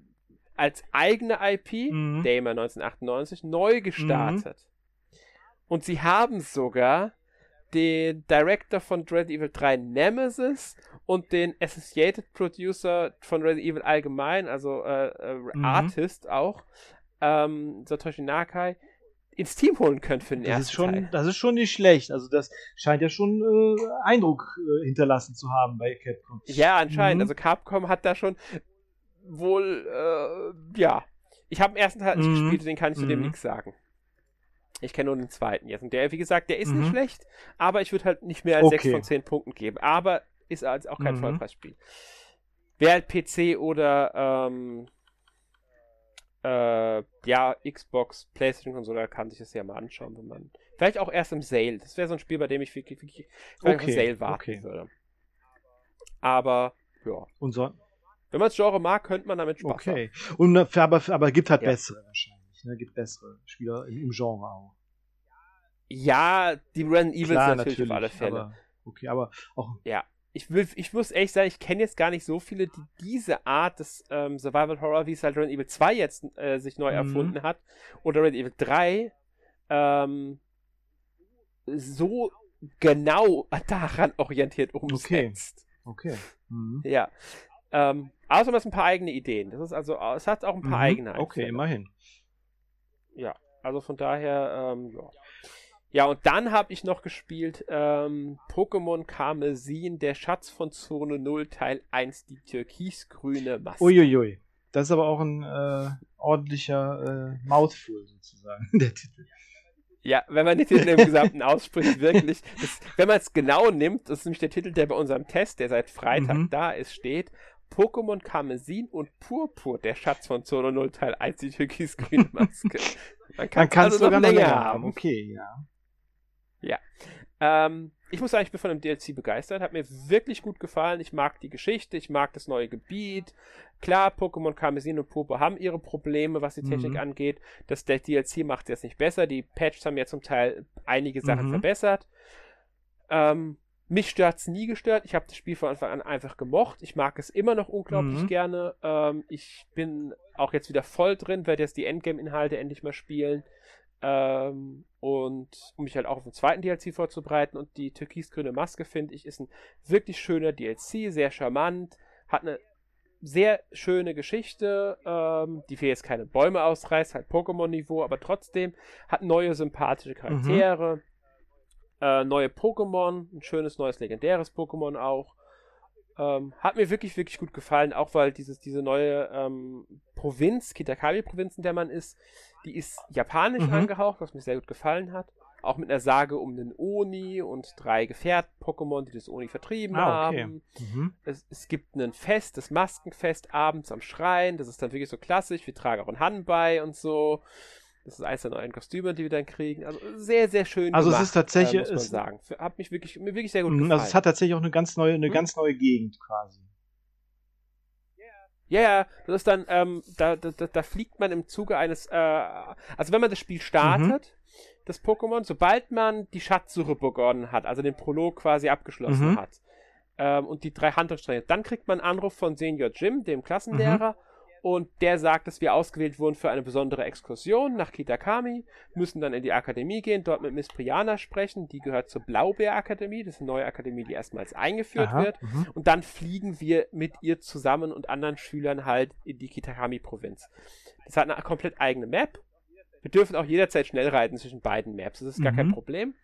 als eigene IP, mhm. Damer 1998, neu gestartet. Mhm. Und sie haben sogar den Director von Resident Evil 3 Nemesis und den Associated Producer von Resident Evil allgemein, also äh, äh, mhm. Artist auch, ähm, Satoshi Nakai, ins Team holen können für den das ersten ist schon, Teil. Das ist schon nicht schlecht. Also das scheint ja schon äh, Eindruck äh, hinterlassen zu haben bei Capcom. Ja, anscheinend. Mhm. Also Capcom hat da schon wohl, äh, ja. Ich habe den ersten Teil nicht mhm. gespielt, den kann ich zu dem mhm. nichts sagen. Ich kenne nur den zweiten jetzt. Und der, wie gesagt, der ist mhm. nicht schlecht, aber ich würde halt nicht mehr als okay. 6 von 10 Punkten geben. Aber ist als auch kein mhm. Vollpreisspiel. Wer halt PC oder ähm, äh, ja, Xbox, PlayStation Konsole kann sich das ja mal anschauen, wenn man. Vielleicht auch erst im Sale. Das wäre so ein Spiel, bei dem ich wirklich, wirklich okay. im Sale warten okay. würde. Aber, ja. Und so? Wenn man das Genre mag, könnte man damit Spaß okay. haben. Und aber, aber gibt halt ja. bessere wahrscheinlich nicht. Ne? Gibt bessere Spieler im, im Genre auch. Ja, die Resident Evil Klar, natürlich, natürlich, auf alle Fälle. Aber, okay, aber auch. Ja. Ich, will, ich muss ehrlich sagen, ich kenne jetzt gar nicht so viele, die diese Art des ähm, Survival Horror, wie es halt Resident Evil 2 jetzt äh, sich neu mhm. erfunden hat, oder Resident Evil 3, ähm, so genau daran orientiert umsetzt. Okay. okay. Mhm. Ja. Ähm, außerdem hat es ein paar eigene Ideen. Das ist also, es hat auch ein paar mhm. eigene Einfälle. Okay, immerhin. Ja, also von daher, ähm, ja. Ja, und dann habe ich noch gespielt ähm, Pokémon Karmesin, der Schatz von Zone 0, Teil 1, die türkisgrüne Maske. Uiuiui. Das ist aber auch ein äh, ordentlicher äh, Mouthful sozusagen, der Titel. Ja, wenn man den Titel im Gesamten ausspricht, wirklich. Das, wenn man es genau nimmt, das ist nämlich der Titel, der bei unserem Test, der seit Freitag mhm. da ist, steht. Pokémon Karmesin und Purpur, der Schatz von Zone 0 Teil 1, die türkisgrüne Maske. Man kann es also sogar noch länger haben. haben. Okay, ja. Ja. Ähm, ich muss sagen, ich bin von dem DLC begeistert. Hat mir wirklich gut gefallen. Ich mag die Geschichte, ich mag das neue Gebiet. Klar, Pokémon Karmesin und Purpur haben ihre Probleme, was die Technik mhm. angeht. Das der DLC macht es jetzt nicht besser. Die Patches haben ja zum Teil einige Sachen mhm. verbessert. Ähm, mich stört es nie gestört. Ich habe das Spiel von Anfang an einfach gemocht. Ich mag es immer noch unglaublich mhm. gerne. Ähm, ich bin auch jetzt wieder voll drin, werde jetzt die Endgame-Inhalte endlich mal spielen. Ähm, und um mich halt auch auf den zweiten DLC vorzubereiten. Und die türkisgrüne Maske, finde ich, ist ein wirklich schöner DLC, sehr charmant, hat eine sehr schöne Geschichte, ähm, die für jetzt keine Bäume ausreißt, halt Pokémon-Niveau, aber trotzdem hat neue sympathische Charaktere. Mhm äh, neue Pokémon, ein schönes neues legendäres Pokémon auch. Ähm, hat mir wirklich, wirklich gut gefallen, auch weil dieses, diese neue ähm, Provinz, Kitakabi-Provinz, in der man ist, die ist japanisch mhm. angehaucht, was mir sehr gut gefallen hat. Auch mit einer Sage um den Oni und drei Gefährt-Pokémon, die das Oni vertrieben ah, okay. haben. Mhm. Es, es, gibt ein Fest, das Maskenfest abends am Schrein. Das ist dann wirklich so klassisch. Wir tragen auch ein Han bei und so. Das ist eins der neuen Kostüme, die wir dann kriegen. Also sehr, sehr schön. Also gemacht, es ist tatsächlich, äh, muss man sagen. Hat mich wirklich, mir wirklich sehr gut gefallen. Also es hat tatsächlich auch eine ganz neue, eine hm? ganz neue Gegend quasi. Ja, ja, das ist dann, ähm, da, da, da fliegt man im Zuge eines, äh, also wenn man das Spiel startet, mhm. das Pokémon, sobald man die Schatzsuche begonnen hat, also den Prolog quasi abgeschlossen mhm. hat, ähm, und die drei Handlungsstränge, dann kriegt man einen Anruf von Senior Jim, dem Klassenlehrer, mhm und der sagt, dass wir ausgewählt wurden für eine besondere Exkursion nach Kitakami, müssen dann in die Akademie gehen, dort mit Miss Priana sprechen, die gehört zur Blaubeer-Akademie, das ist eine neue Akademie, die erstmals eingeführt Aha, wird, -hmm. und dann fliegen wir mit ihr zusammen und anderen Schülern halt in die Kitakami-Provinz. Das hat eine komplett eigene Map. Wir dürfen auch jederzeit schnell reiten zwischen beiden Maps, das ist gar mhm. kein Problem.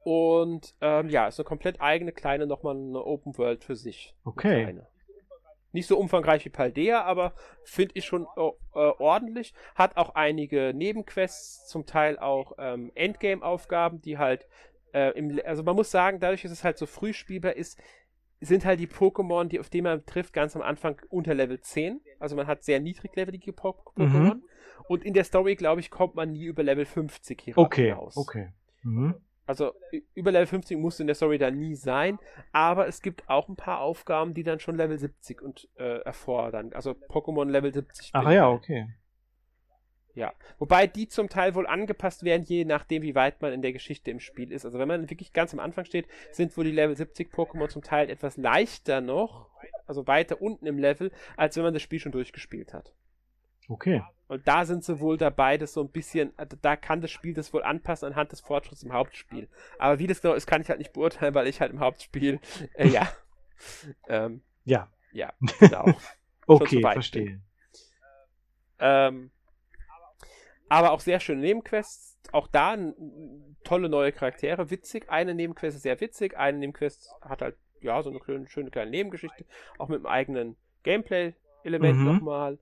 Und ähm, ja, ist eine komplett eigene kleine, nochmal eine Open World für sich. Okay. Nicht so umfangreich wie Paldea, aber finde ich schon äh, ordentlich. Hat auch einige Nebenquests, zum Teil auch ähm, Endgame-Aufgaben, die halt äh, im, also man muss sagen, dadurch, dass es halt so früh spielbar ist, sind halt die Pokémon, die auf die man trifft, ganz am Anfang unter Level 10. Also man hat sehr niedriglevelige po Pokémon. Mhm. Und in der Story, glaube ich, kommt man nie über Level 50 hier okay, raus. Okay. Mhm. Also über Level 50 musst du in der Story da nie sein, aber es gibt auch ein paar Aufgaben, die dann schon Level 70 und äh, erfordern. Also Pokémon Level 70. Ach ja, okay. Ja, wobei die zum Teil wohl angepasst werden, je nachdem, wie weit man in der Geschichte im Spiel ist. Also wenn man wirklich ganz am Anfang steht, sind wohl die Level 70 Pokémon zum Teil etwas leichter noch, also weiter unten im Level, als wenn man das Spiel schon durchgespielt hat. Okay. Und da sind sie wohl dabei, das so ein bisschen, also da kann das Spiel das wohl anpassen anhand des Fortschritts im Hauptspiel. Aber wie das genau ist, kann ich halt nicht beurteilen, weil ich halt im Hauptspiel, äh, ja. ähm, ja. Ja, genau. okay, verstehe. Ähm, aber auch sehr schöne Nebenquests. Auch da tolle neue Charaktere, witzig. Eine Nebenquest ist sehr witzig, eine Nebenquest hat halt, ja, so eine schöne, schöne kleine Nebengeschichte. Auch mit einem eigenen Gameplay-Element mhm. nochmal.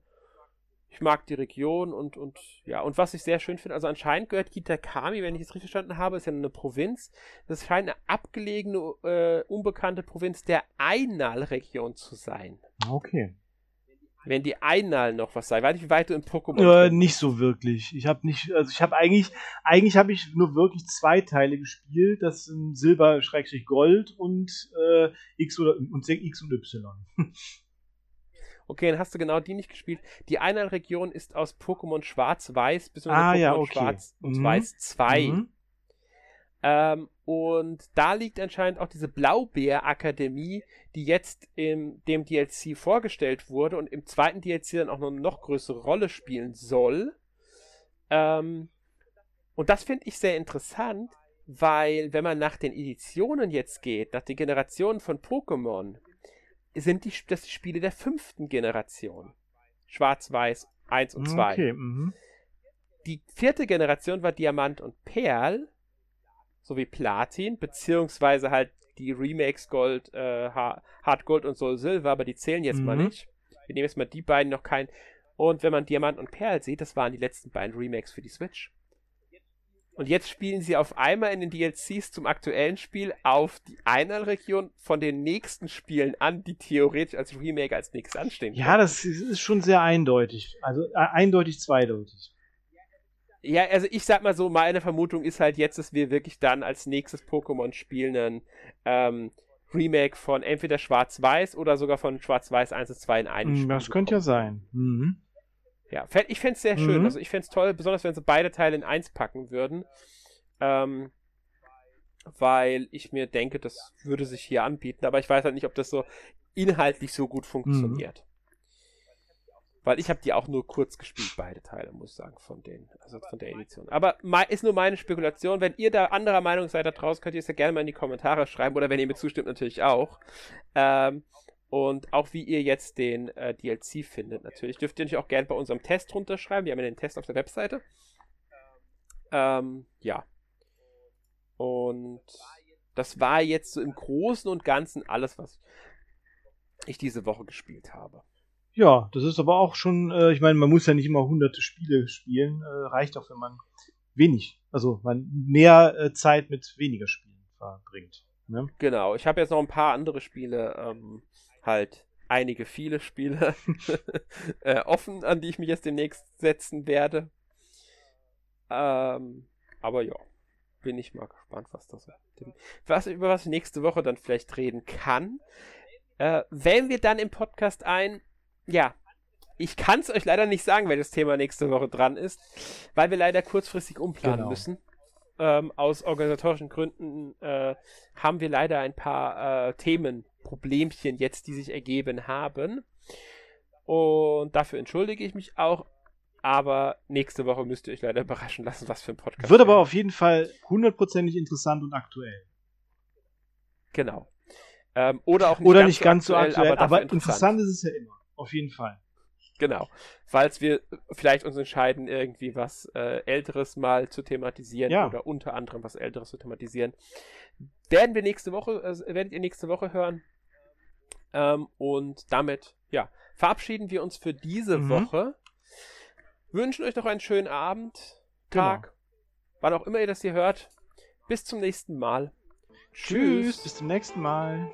Ich mag die Region und, und ja, und was ich sehr schön finde, also anscheinend gehört Kitakami, wenn ich es richtig verstanden habe, ist ja eine Provinz. Das scheint eine abgelegene, äh, unbekannte Provinz der Einal-Region zu sein. Okay. Wenn die Einal noch was sei, weiß ich, wie weit du im Pokémon. Äh, nicht so wirklich. Ich habe nicht, also ich habe eigentlich, eigentlich habe ich nur wirklich zwei Teile gespielt. Das sind Silber, Schrägstrich Gold und äh, X oder und X und Y. Okay, dann hast du genau die nicht gespielt. Die Einheilregion ist aus Pokémon Schwarz-Weiß bis ah, Pokémon ja, okay. Schwarz und mhm. Weiß 2. Mhm. Ähm, und da liegt anscheinend auch diese Blaubeer-Akademie, die jetzt in dem DLC vorgestellt wurde und im zweiten DLC dann auch noch eine noch größere Rolle spielen soll. Ähm, und das finde ich sehr interessant, weil wenn man nach den Editionen jetzt geht, nach den Generationen von Pokémon, sind die, das die Spiele der fünften Generation. Schwarz-Weiß 1 und 2. Okay, mhm. Die vierte Generation war Diamant und Perl sowie Platin, beziehungsweise halt die Remakes Gold, äh, Hard Gold und Soul Silver, aber die zählen jetzt mhm. mal nicht. Wir nehmen jetzt mal die beiden noch kein. Und wenn man Diamant und Perl sieht, das waren die letzten beiden Remakes für die Switch. Und jetzt spielen sie auf einmal in den DLCs zum aktuellen Spiel auf die Einheilregion von den nächsten Spielen an, die theoretisch als Remake als nächstes anstehen. Ja, das ist schon sehr eindeutig. Also äh, eindeutig zweideutig. Ja, also ich sag mal so, meine Vermutung ist halt jetzt, dass wir wirklich dann als nächstes Pokémon spielen einen ähm, Remake von entweder Schwarz-Weiß oder sogar von Schwarz-Weiß 1 und 2 in einem hm, Spiel. Das könnte ja sein. Mhm. Ja, ich fände es sehr schön. Mhm. Also ich fände es toll, besonders wenn sie beide Teile in eins packen würden. Ähm, weil ich mir denke, das würde sich hier anbieten, aber ich weiß halt nicht, ob das so inhaltlich so gut funktioniert. Mhm. Weil ich habe die auch nur kurz gespielt, beide Teile, muss ich sagen, von den, also von der Edition. Aber ist nur meine Spekulation. Wenn ihr da anderer Meinung seid da draußen, könnt ihr es ja gerne mal in die Kommentare schreiben oder wenn ihr mir zustimmt, natürlich auch. Ähm, und auch wie ihr jetzt den äh, DLC findet. Natürlich dürft ihr natürlich auch gerne bei unserem Test runterschreiben. Wir haben ja den Test auf der Webseite. Ähm, ja. Und das war jetzt so im Großen und Ganzen alles, was ich diese Woche gespielt habe. Ja, das ist aber auch schon, äh, ich meine, man muss ja nicht immer hunderte Spiele spielen. Äh, reicht auch, wenn man wenig, also man mehr äh, Zeit mit weniger Spielen verbringt. Ne? Genau, ich habe jetzt noch ein paar andere Spiele ähm, halt einige viele Spiele äh, offen, an die ich mich jetzt demnächst setzen werde. Ähm, aber ja, bin ich mal gespannt, was das was über was ich nächste Woche dann vielleicht reden kann. Äh, wählen wir dann im Podcast ein, ja, ich kann es euch leider nicht sagen, welches Thema nächste Woche dran ist, weil wir leider kurzfristig umplanen genau. müssen. Ähm, aus organisatorischen Gründen äh, haben wir leider ein paar äh, Themenproblemchen jetzt, die sich ergeben haben. Und dafür entschuldige ich mich auch. Aber nächste Woche müsst ihr euch leider überraschen lassen, was für ein Podcast. Wird aber auf jeden Fall hundertprozentig interessant und aktuell. Genau. Ähm, oder auch nicht oder ganz nicht ganz so aktuell, so aktuell aber, aber interessant. interessant ist es ja immer. Auf jeden Fall. Genau. Falls wir vielleicht uns entscheiden, irgendwie was äh, Älteres mal zu thematisieren ja. oder unter anderem was Älteres zu thematisieren, werden wir nächste Woche, äh, werdet ihr nächste Woche hören. Ähm, und damit, ja, verabschieden wir uns für diese mhm. Woche. Wünschen euch noch einen schönen Abend, Tag, genau. wann auch immer ihr das hier hört. Bis zum nächsten Mal. Tschüss. Tschüss. Bis zum nächsten Mal.